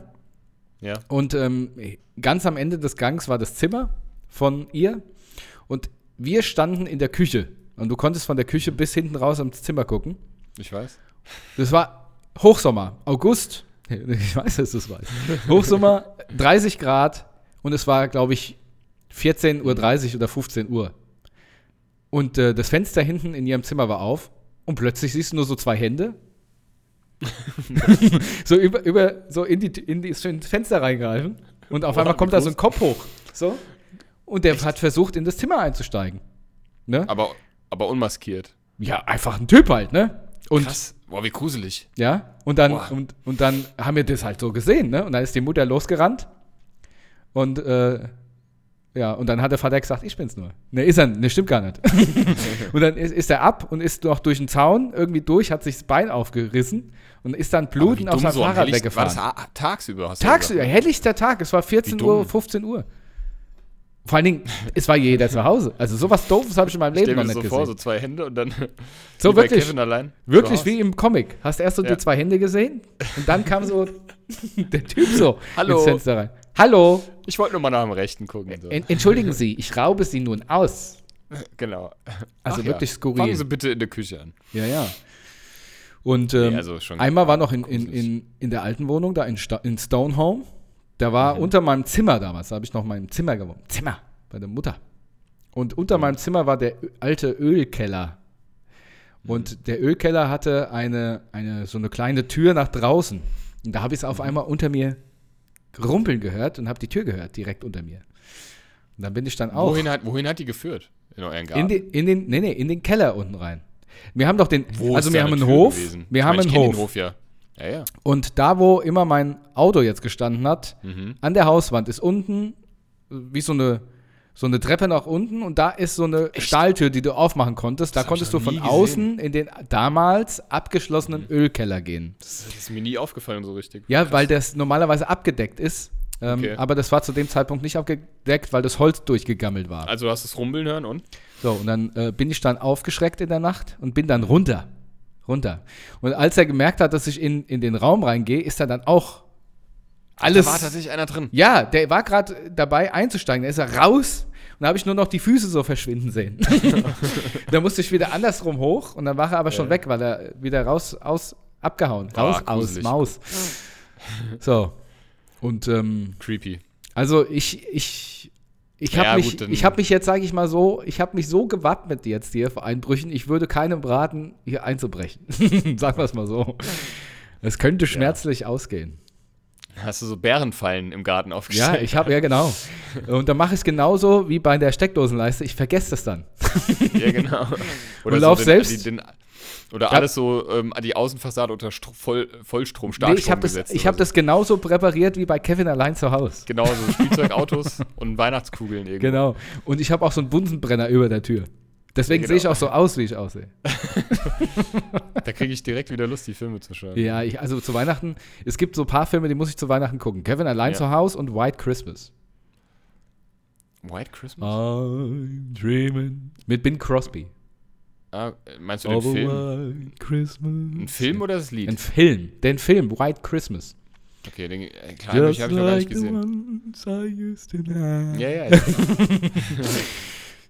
Ja.
Und ähm, ganz am Ende des Gangs war das Zimmer von ihr. Und wir standen in der Küche. Und du konntest von der Küche bis hinten raus ins Zimmer gucken.
Ich weiß.
Das war Hochsommer, August. Ich weiß, dass du es weißt. Hochsommer, 30 Grad. Und es war, glaube ich, 14.30 Uhr oder 15 Uhr. Und äh, das Fenster hinten in ihrem Zimmer war auf. Und plötzlich siehst du nur so zwei Hände. so über, über so in, die, in die, ins Fenster reingreifen. Und auf
Boah,
einmal kommt da so ein? Kopf hoch. So. Und der hat versucht, in das Zimmer einzusteigen. Ne?
Aber, aber unmaskiert.
Ja, einfach ein Typ halt, ne? Und
Krass. Boah, wie gruselig.
ja, und dann,
Boah.
und, und dann haben wir das halt so gesehen, ne? Und dann ist die Mutter losgerannt und äh, ja, und dann hat der Vater gesagt, ich bin's nur. Ne, ist er, ne, stimmt gar nicht. und dann ist, ist er ab und ist noch durch den Zaun irgendwie durch, hat sich das Bein aufgerissen und ist dann blutend auf sein
so
Fahrrad
helllichten- War
weggefahren.
das tagsüber? Hast
Tagsüber,
gesagt?
helllichter Tag, es war 14
Wie
Uhr,
dumm.
15 Uhr. Vor allen Dingen, es war jeder zu Hause. Also sowas Doofes habe ich in meinem Leben noch nicht
so
gesehen.
vor, so zwei Hände und dann
So wirklich.
Kevin allein.
Wirklich wie im Comic. Hast erst so
Ja.
die zwei Hände gesehen und dann kam so der Typ so
Hallo.
ins Fenster rein. Hallo,
Ich wollte nur mal nach dem Rechten gucken. So.
en entschuldigen Sie, ich raube Sie nun aus.
Genau.
Also
Ach
wirklich
ja.
skurril.
Fangen Sie bitte in der Küche an.
Ja, ja. Und ähm,
Nee, also
einmal war noch in, in, in, in der alten Wohnung, da in, Sta in Stonehome. Da war
Mhm.
unter meinem Zimmer damals, da habe ich noch mein Zimmer gewohnt. Zimmer, bei der Mutter. Und unter
Mhm.
meinem Zimmer war der alte Ölkeller. Und
Mhm.
der Ölkeller hatte eine, eine, so eine kleine Tür nach draußen. Und da habe ich es
Mhm.
auf einmal unter mir rumpeln gehört und habe die Tür gehört, direkt unter mir. Und dann bin ich dann auch
Wohin hat, wohin hat die geführt? In euren Garten?
in, die, in, den, nee, nee, in den Keller unten rein. Wir haben doch den,
Wo
also
ist
wir haben
eine
einen
Tür
Hof,
gewesen?
wir
Ich
haben
meine,
einen Hof.
Den Hof ja. Ja, ja.
Und da, wo immer mein Auto jetzt gestanden hat,
Mhm.
an der Hauswand ist unten äh, wie so eine, so eine Treppe nach unten und da ist so eine Stahltür, die du aufmachen konntest. Da
Das
konntest du von außen in den damals abgeschlossenen Ölkeller gehen.
Das ist mir nie aufgefallen so richtig.
Ja, weil das normalerweise abgedeckt ist Ähm,
Okay.
Aber das war zu dem Zeitpunkt nicht abgedeckt, weil das Holz durchgegammelt war.
Also du hast es rumbeln hören und?
So, und dann äh, bin ich dann aufgeschreckt in der Nacht und bin dann runter. Runter. Und als er gemerkt hat, dass ich in, in den Raum reingehe, ist er dann auch alles.
Da war tatsächlich einer drin.
ja, der war gerade dabei einzusteigen. Da ist er raus und da habe ich nur noch die Füße so verschwinden sehen. da musste ich wieder andersrum hoch und dann war er aber schon
Ja.
weg, weil er wieder raus, aus, abgehauen.
Ah,
Raus, aus,
gruselig.
Maus. So. Und ähm,
Creepy.
also ich, ich, ich
Ja,
habe mich,
gut, dann-
ich habe mich jetzt, sage ich mal so, ich habe mich so gewappnet jetzt hier vor Einbrüchen. Ich würde keinem raten, hier einzubrechen. Sagen wir es mal so. Es könnte schmerzlich ausgehen.
Hast du so Bärenfallen im Garten
Ja,
aufgestellt?
ich habe ja genau. Und dann mache ich es genauso wie bei der Steckdosenleiste. Ich vergesse das dann.
Ja, genau. Oder
Und lauf
den,
selbst.
Den, oder
Ja.
alles so, ähm, die Außenfassade unter Stro Voll, Vollstrom,
Nee,
Starkstrom
ich habe das,
gesetzt.
ich
oder
hab das genauso präpariert wie bei Kevin allein zu Hause.
Genau, so Spielzeugautos und Weihnachtskugeln irgendwie.
Genau. Und ich habe auch so einen Bunsenbrenner über der Tür. Deswegen
Ja,
sehe ich
genau.
auch so aus, wie ich aussehe.
Da kriege ich direkt wieder Lust, die Filme zu schauen.
Ja, ich, also zu Weihnachten, es gibt so ein paar Filme, die muss ich zu Weihnachten gucken. Kevin allein
Ja.
zu Hause und White Christmas.
White Christmas?
I'm dreaming. Mit Bing Crosby.
Ah, meinst du den Film?
White Christmas.
Ein Film oder das Lied?
Ein Film. Den Film, White Christmas.
Okay, den, äh, habe ich, noch gar nicht gesehen. Ja, ja. ja.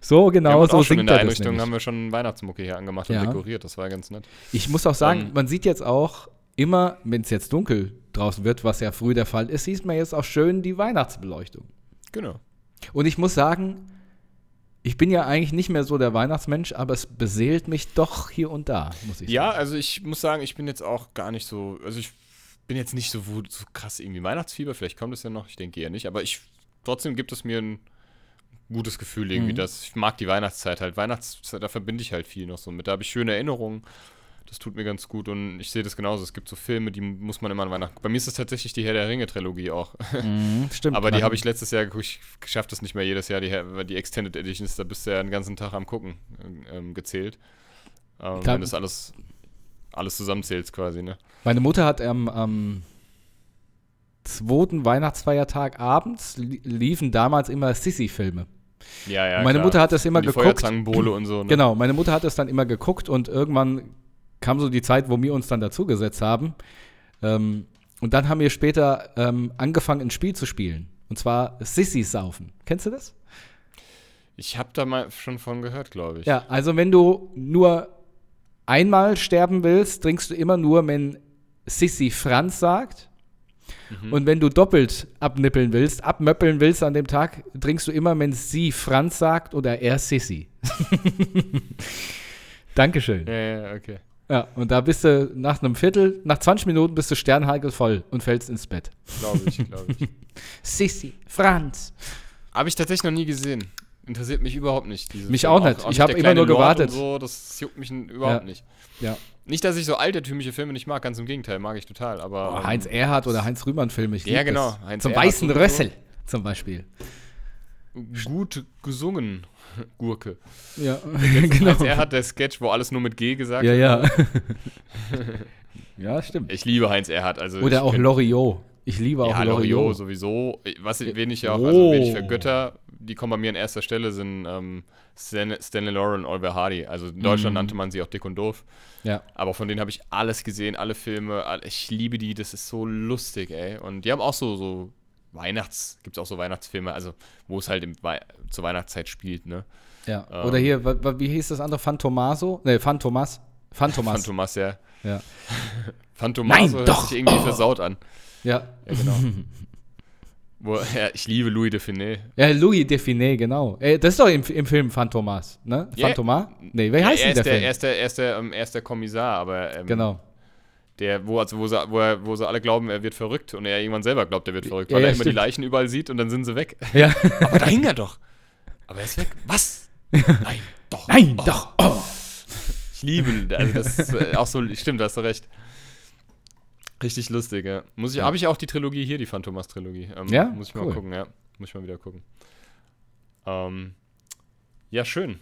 So genau so singt
in der
er das
Einrichtung haben wir schon Weihnachtsmucke hier angemacht
Ja.
und dekoriert. Das war ganz nett.
Ich muss auch sagen,
Ähm,
man sieht jetzt auch immer, wenn es jetzt dunkel draußen wird, was ja früh der Fall ist, sieht man jetzt auch schön die Weihnachtsbeleuchtung.
Genau.
Und ich muss sagen, ich bin ja eigentlich nicht mehr so der Weihnachtsmensch, aber es beseelt mich doch hier und da, muss ich
Ja,
sagen.
also ich muss sagen, ich bin jetzt auch gar nicht so, also ich bin jetzt nicht so, so krass irgendwie Weihnachtsfieber, vielleicht kommt es ja noch, ich denke eher nicht, aber ich, trotzdem gibt es mir ein gutes Gefühl irgendwie,
Mhm.
dass ich mag die Weihnachtszeit halt, Weihnachtszeit, da verbinde ich halt viel noch so mit, da habe ich schöne Erinnerungen, das tut mir ganz gut und ich sehe das genauso, es gibt so Filme, die muss man immer an Weihnachten, bei mir ist es tatsächlich die Herr der Ringe-Trilogie auch,
Mhm, stimmt.
aber die habe ich letztes Jahr geguckt, ich schaffe das nicht mehr jedes Jahr, die, die Extended Editions, da bist du ja den ganzen Tag am Gucken ähm, gezählt, ähm,
Klar.
wenn das alles, alles zusammenzählst quasi, ne.
Meine Mutter hat am, am zweiten Weihnachtsfeiertag abends li liefen damals immer Sissy-Filme.
Ja, ja.
meine
klar.
Mutter hat das immer
Und die
geguckt.
Feuerzangenbowle und so. Ne?
Genau, meine Mutter hat das dann immer geguckt und irgendwann kam so die Zeit, wo wir uns dann dazugesetzt haben. Ähm, und dann haben wir später ähm, angefangen, ein Spiel zu spielen. Und zwar Sissy saufen. Kennst du das?
Ich habe da mal schon von gehört, glaube ich.
Ja, also wenn du nur einmal sterben willst, trinkst du immer nur, wenn Sissy Franz sagt.
Mhm.
Und wenn du doppelt abnippeln willst, abmöppeln willst an dem Tag, trinkst du immer, wenn sie Franz sagt oder er Sissy. Dankeschön.
Ja, ja, okay.
Ja, und da bist du nach einem Viertel, nach 20 Minuten bist du sternhagel voll und fällst ins Bett.
Glaube ich, glaube ich.
Sissy, Franz.
Habe ich tatsächlich noch nie gesehen. Interessiert mich überhaupt nicht.
Mich
Filme.
auch nicht. Ich hab
der
immer nur gewartet.
So, das juckt mich überhaupt
Ja.
nicht.
Ja.
Nicht, dass ich so altertümliche Filme nicht mag, ganz im Gegenteil, mag ich total. Aber
Oh, Heinz Erhardt oder Heinz Rühmann-Filme. ich
Ja, genau.
Zum
Erhardt
Weißen. Rössel zum Beispiel.
gut gesungen, Gurke.
Ja, genau.
Heinz Erhardt, der Sketch, wo alles nur mit G gesagt
Ja,
wird.
ja. ja, stimmt.
Ich liebe Heinz Erhardt. Also
Oder
ich
auch Loriot. Ich liebe auch
Ja, Loriot sowieso. Was wen ich ja auch,
Oh.
also wen ich für Götter, die kommen bei mir an erster Stelle, sind ähm, Stan Stanley Lauren und Oliver Hardy. Also in Deutschland
Mhm.
nannte man sie auch dick und doof.
Ja.
Aber von denen habe ich alles gesehen, alle Filme. all- Ich liebe die, das ist so lustig, ey. Und die haben auch so, so Weihnachts, gibt es auch so Weihnachtsfilme, also wo es halt im Wei zur Weihnachtszeit spielt, ne?
ja.
Ähm.
Oder hier, wie hieß das andere? Phantomaso? Ne, Phantomas. Phantomas.
Phantomas, ja.
Ja.
Phantomas
Nein,
hört
doch!
sich irgendwie versaut an.
Ja.
Ja, genau. wo, ja, ich liebe Louis de Finet.
Ja, Louis Define, genau. Äh, das ist doch im, im Film Phantomas, ne?
Ja.
Phantomas? Nee, wie
Ja,
heißt
er,
denn der
der,
Film?
er, ist der, er, ist der, ähm, er ist der Kommissar, aber ähm,
genau.
der, wo, also, wo, sie, wo, er, wo sie alle glauben, er wird verrückt und er irgendwann selber glaubt, er wird verrückt, weil
ja,
er immer die
stimmt.
Leichen überall sieht und dann sind sie weg.
Ja.
Aber da hing er doch. Aber er ist weg. Was? Nein, doch.
Nein,
Oh.
doch. Oh.
Ich liebe, also das ist äh, auch so, stimmt, da hast du recht. Richtig lustig, ja. Muss ich,
Ja.
habe ich auch die Trilogie hier, die Phantomas-Trilogie. Ähm,
Ja?
Muss ich mal
Cool.
gucken, ja. Muss ich mal wieder gucken. Ähm, ja, schön.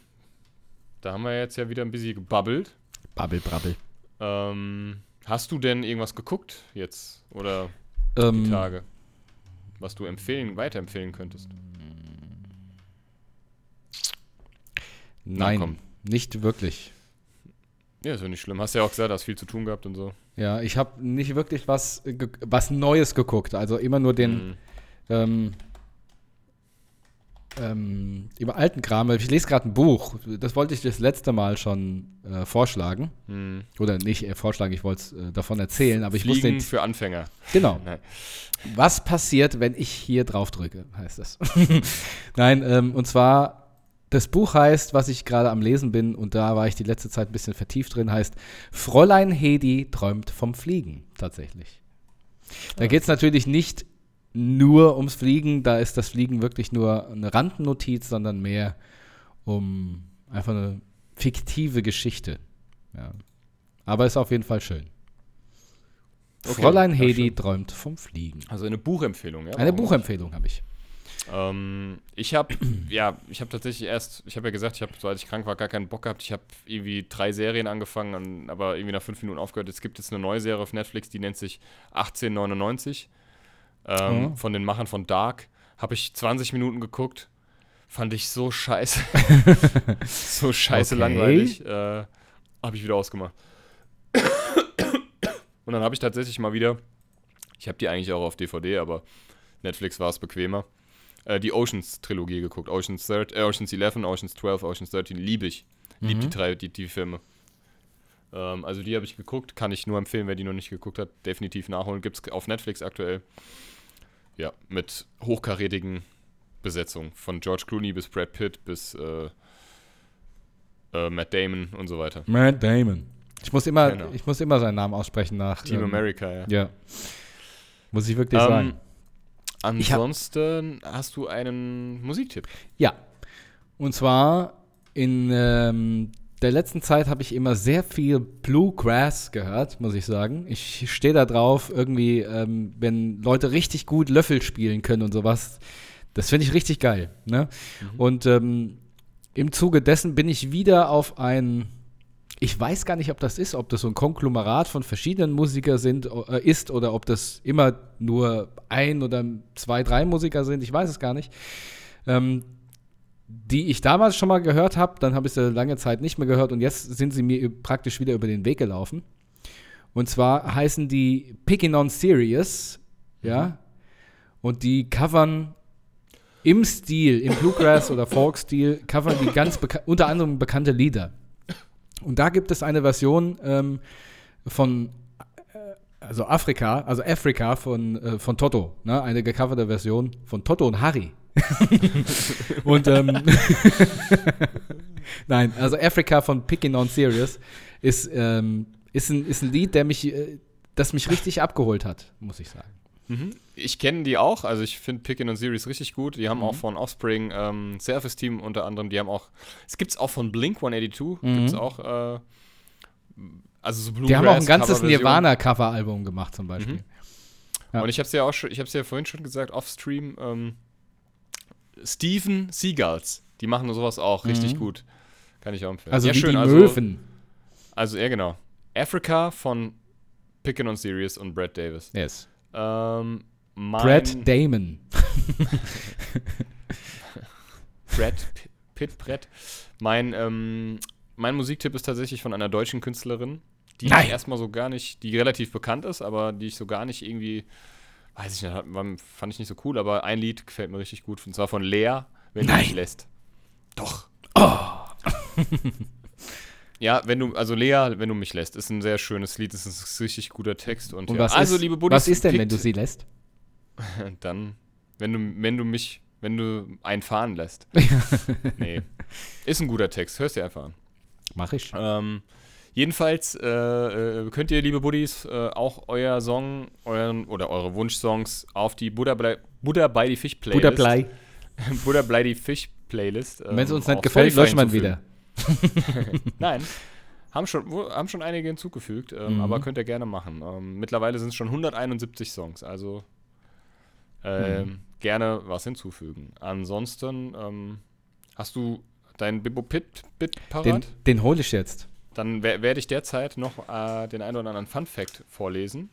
Da haben wir jetzt ja wieder ein bisschen gebabbelt.
Babbel, brabbel.
Ähm, hast du denn irgendwas geguckt jetzt? Oder die
Ähm,
Tage? was du empfehlen, weiterempfehlen könntest?
Nein,
komm.
nicht wirklich.
Ja, ist ja nicht schlimm. Hast ja auch gesagt, hast viel zu tun gehabt und so.
Ja, ich habe nicht wirklich was, was Neues geguckt. Also immer nur den
Mhm.
ähm, ähm, über alten Kram. Ich lese gerade ein Buch. Das wollte ich das letzte Mal schon äh, vorschlagen.
Mhm.
Oder nicht äh, vorschlagen, ich wollte es äh, davon erzählen, aber ich muss den.
für Anfänger.
Genau. Was passiert, wenn ich hier drauf drücke, heißt das. Nein, ähm, und zwar, das Buch heißt, was ich gerade am Lesen bin, und da war ich die letzte Zeit ein bisschen vertieft drin, heißt Fräulein Hedi träumt vom Fliegen, tatsächlich. Da geht es natürlich nicht nur ums Fliegen, da ist das Fliegen wirklich nur eine Randnotiz, sondern mehr um einfach eine fiktive Geschichte. Ja. Aber ist auf jeden Fall schön.
Okay,
Fräulein Hedi
schön.
träumt vom Fliegen.
Also eine Buchempfehlung, ja?
Eine Buchempfehlung habe ich.
Ähm, ich habe, ja, ich habe tatsächlich erst, ich habe ja gesagt, ich habe, so als ich krank war, gar keinen Bock gehabt. Ich habe irgendwie drei Serien angefangen, und, aber irgendwie nach fünf Minuten aufgehört. Es gibt jetzt eine neue Serie auf Netflix, die nennt sich 1899 ähm,
Mhm.
von den Machern von Dark. Habe ich 20 Minuten geguckt, fand ich so scheiße, so scheiße
Okay.
langweilig. Äh, habe ich wieder ausgemacht. Und dann habe ich tatsächlich mal wieder, ich habe die eigentlich auch auf DVD, aber Netflix war es bequemer, äh, die Oceans-Trilogie geguckt. Oceans, 13, äh, Oceans 11, Oceans 12, Oceans 13, liebe ich. Lieb die drei, die, die Filme. Ähm, also die habe ich geguckt, kann ich nur empfehlen, wer die noch nicht geguckt hat, definitiv nachholen. Gibt es auf Netflix aktuell. Ja, mit hochkarätigen Besetzungen. Von George Clooney bis Brad Pitt bis äh, äh, Matt Damon und so weiter.
Matt Damon. Ich muss immer,
Genau.
ich muss immer seinen Namen aussprechen nach.
Team
ähm,
America, ja.
Ja. Muss ich wirklich
Ähm,
sagen. Ich hab-
Ansonsten hast du einen Musiktipp.
Ja. Und zwar in ähm, der letzten Zeit habe ich immer sehr viel Bluegrass gehört, muss ich sagen. Ich stehe da drauf, irgendwie, ähm, wenn Leute richtig gut Löffel spielen können und sowas. Das finde ich richtig geil. Ne? Und ähm, im Zuge dessen bin ich wieder auf ein. Ich weiß gar nicht, ob das ist, ob das so ein Konglomerat von verschiedenen Musikern sind, äh, ist oder ob das immer nur ein oder zwei, drei Musiker sind. Ich weiß es gar nicht. Ähm, die ich damals schon mal gehört habe, dann habe ich sie lange Zeit nicht mehr gehört und jetzt sind sie mir praktisch wieder über den Weg gelaufen. Und zwar heißen die Pickin' on Serious, ja, und die covern im Stil, im Bluegrass oder Folk-Stil, covern die ganz unter anderem bekannte Lieder. Und da gibt es eine Version ähm, von äh, also Afrika, also Afrika von, äh, von Toto, ne? eine gecoverte Version von Toto und Harry. und ähm, nein, also Afrika von Pickin' on Serious ist, ähm, ist, ein, ist ein Lied, der mich, äh, das mich richtig abgeholt hat, muss ich sagen.
Ich kenne die auch, also ich finde Pickin' und Series richtig gut. Die haben
Mhm.
auch von Offspring ähm, Self-Esteem unter anderem. Die haben auch, es gibt es auch von Blink 182,
Mhm.
gibt es auch, äh, also so Bluegrass
Die haben auch ein ganzes. Nirvana-Cover-Album gemacht zum Beispiel. Ja.
Und ich habe es ja auch schon, ich habe es ja vorhin schon gesagt, offstream, ähm, Steven Seagulls, die machen sowas auch richtig gut. Kann ich auch empfehlen.
Mhm. Also
ja, schön,
die
also,
Möwen.
Also, ja, genau. Africa von Pickin' on Serious und Brad Davis.
Yes.
Ähm,
Brad Damon.
Brad Pitt, Brett. Mein, ähm, mein Musiktipp ist tatsächlich von einer deutschen Künstlerin, die
Nein.
ich erstmal so gar nicht, die relativ bekannt ist, aber die ich so gar nicht irgendwie, weiß ich nicht, fand ich nicht so cool, aber ein Lied gefällt mir richtig gut, und zwar von Lea, wenn du
Nein.
mich lässt. Doch. ja, wenn du, also Lea, wenn du mich lässt, ist ein sehr schönes Lied, ist ein richtig guter Text. Und,
Und
ja.
was,
also,
ist,
liebe Buddies,
was ist denn, wenn du sie lässt?
dann, wenn du, wenn du mich, wenn du einen fahren lässt. nee. Ist ein guter Text, hörst dir einfach an.
Mach ich.
Ähm, jedenfalls äh, äh, könnt ihr, liebe Buddies, äh, auch euer Song, euren oder eure Wunschsongs auf die Buddha, Blei- Buddha bei die Fisch Playlist.
Butterblei.
Buddha bei die Fisch Playlist.
Wenn es
ähm,
uns nicht gefällt, ihn
hinzufügen.
wieder.
Nein. Haben schon, haben schon einige hinzugefügt, ähm,
Mhm.
aber könnt ihr gerne machen. Ähm, mittlerweile sind es schon 171 Songs, also ähm,
Mhm.
gerne was hinzufügen. Ansonsten ähm, hast du dein Bibo Pit Bit
Den,
parat?
den hole ich jetzt.
Dann wer- werde ich derzeit noch äh, den einen oder anderen Fun Fact vorlesen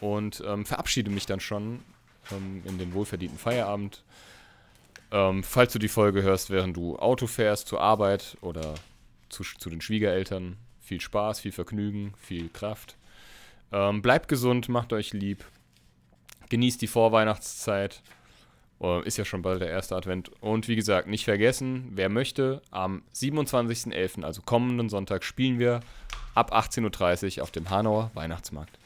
und ähm, verabschiede mich dann schon ähm, in den wohlverdienten Feierabend. Ähm, falls du die Folge hörst, während du Auto fährst zur Arbeit oder zu, zu den Schwiegereltern, viel Spaß, viel Vergnügen, viel Kraft. Ähm, bleibt gesund, macht euch lieb. Genießt die Vorweihnachtszeit. Äh, ist ja schon bald der erste Advent. Und wie gesagt, nicht vergessen, wer möchte, am 27.11., also kommenden Sonntag, spielen wir ab 18.30 Uhr auf dem Hanauer Weihnachtsmarkt.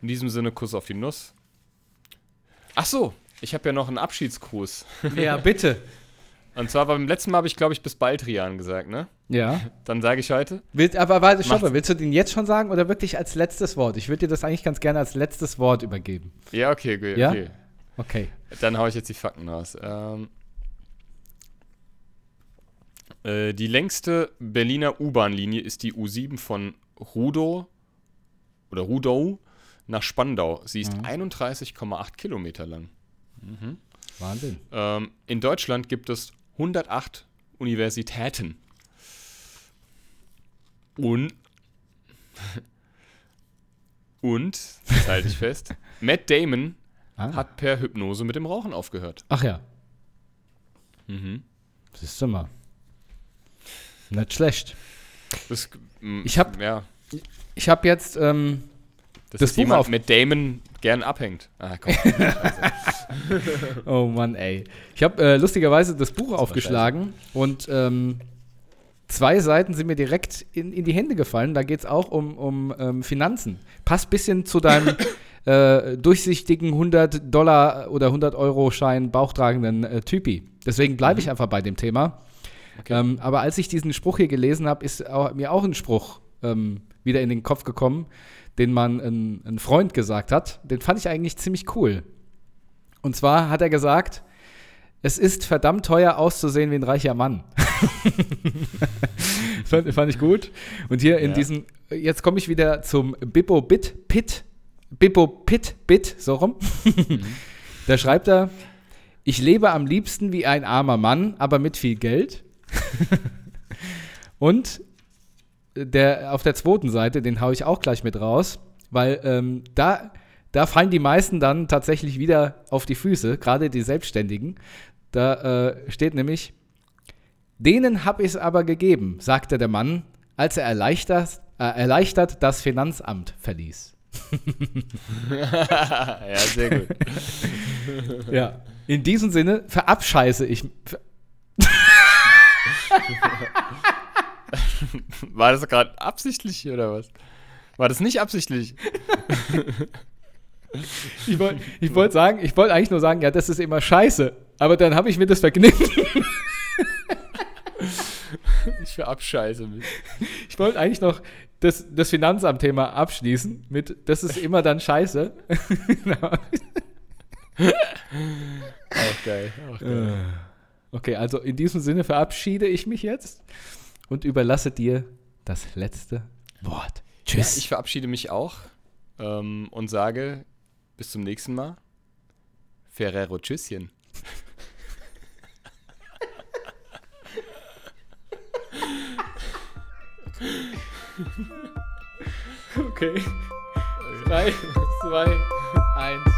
In diesem Sinne, Kuss auf die Nuss. Ach so, ich habe ja noch einen Abschiedsgruß.
Ja, bitte.
Und zwar beim letzten Mal habe ich, glaube ich, bis bald Rian gesagt, ne?
Ja.
Dann sage ich heute.
Will, aber warte, stopp,
Macht's.
willst du den jetzt schon sagen oder wirklich als letztes Wort? Ich würde dir das eigentlich ganz gerne als letztes Wort übergeben.
Ja, okay, okay.
Ja?
okay.
Okay.
Dann haue ich jetzt die Fakten raus. Ähm, äh, die längste Berliner U-Bahn-Linie ist die U7 von Rudow oder Rudow nach Spandau. Sie ist
Mhm.
31,8 Kilometer lang.
Wahnsinn.
Ähm, in Deutschland gibt es 108 Universitäten. Und und, das halte ich fest, Matt Damon
Ah.
hat per Hypnose mit dem Rauchen aufgehört.
Ach ja,
Mhm.
siehst du mal. Nicht schlecht.
Das, m,
Ich hab-
ja,
Ich habe jetzt, ähm,
das,
Das
ist
Buch
jemand
auf-
mit Damon gern abhängt. Ah, komm.
oh Mann, ey. Ich habe äh, lustigerweise das Buch
war
aufgeschlagen und ähm, zwei Seiten sind mir direkt in, in die Hände gefallen. Da geht es auch um, um ähm, Finanzen. Passt bisschen zu deinem äh, durchsichtigen 100 Dollar oder 100 Euro Schein bauchtragenden äh, Typi. Deswegen bleibe ich einfach bei dem Thema.
Okay.
Ähm, aber als ich diesen Spruch hier gelesen habe, ist auch, mir auch ein Spruch ähm, wieder in den Kopf gekommen, den man ein, ein Freund gesagt hat. Den fand ich eigentlich ziemlich cool. Und zwar hat er gesagt, es ist verdammt teuer auszusehen wie ein reicher Mann. fand, fand ich gut. Und hier in
Ja.
diesem, jetzt komme ich wieder zum Bippo Bit Pit, Bippo Pit Bit, so rum. da schreibt er, ich lebe am liebsten wie ein armer Mann, aber mit viel Geld. Und der auf der zweiten Seite, den haue ich auch gleich mit raus, weil ähm, da, da fallen die meisten dann tatsächlich wieder auf die Füße, gerade die Selbstständigen. Da äh, steht nämlich, denen habe ich es aber gegeben, sagte der Mann, als er erleichtert, äh, erleichtert das Finanzamt verließ.
ja, sehr gut.
Ja. In diesem Sinne verabscheiße ich.
War das gerade absichtlich oder was? War das nicht absichtlich?
Ich wollte ich wollt sagen, ich wollte eigentlich nur sagen, ja, das ist immer scheiße. Aber dann habe ich mir das verknüpft.
Ich verabscheiße mich.
Ich wollte eigentlich noch das, das Finanzamt-Thema abschließen mit, das ist immer dann scheiße.
Auch geil. Auch geil.
okay, also in diesem Sinne verabschiede ich mich jetzt und überlasse dir das letzte Wort.
Ja,
Tschüss.
ich verabschiede mich auch ähm, und sage bis zum nächsten Mal. Ferrero Tschüsschen.
okay. Drei, zwei, eins.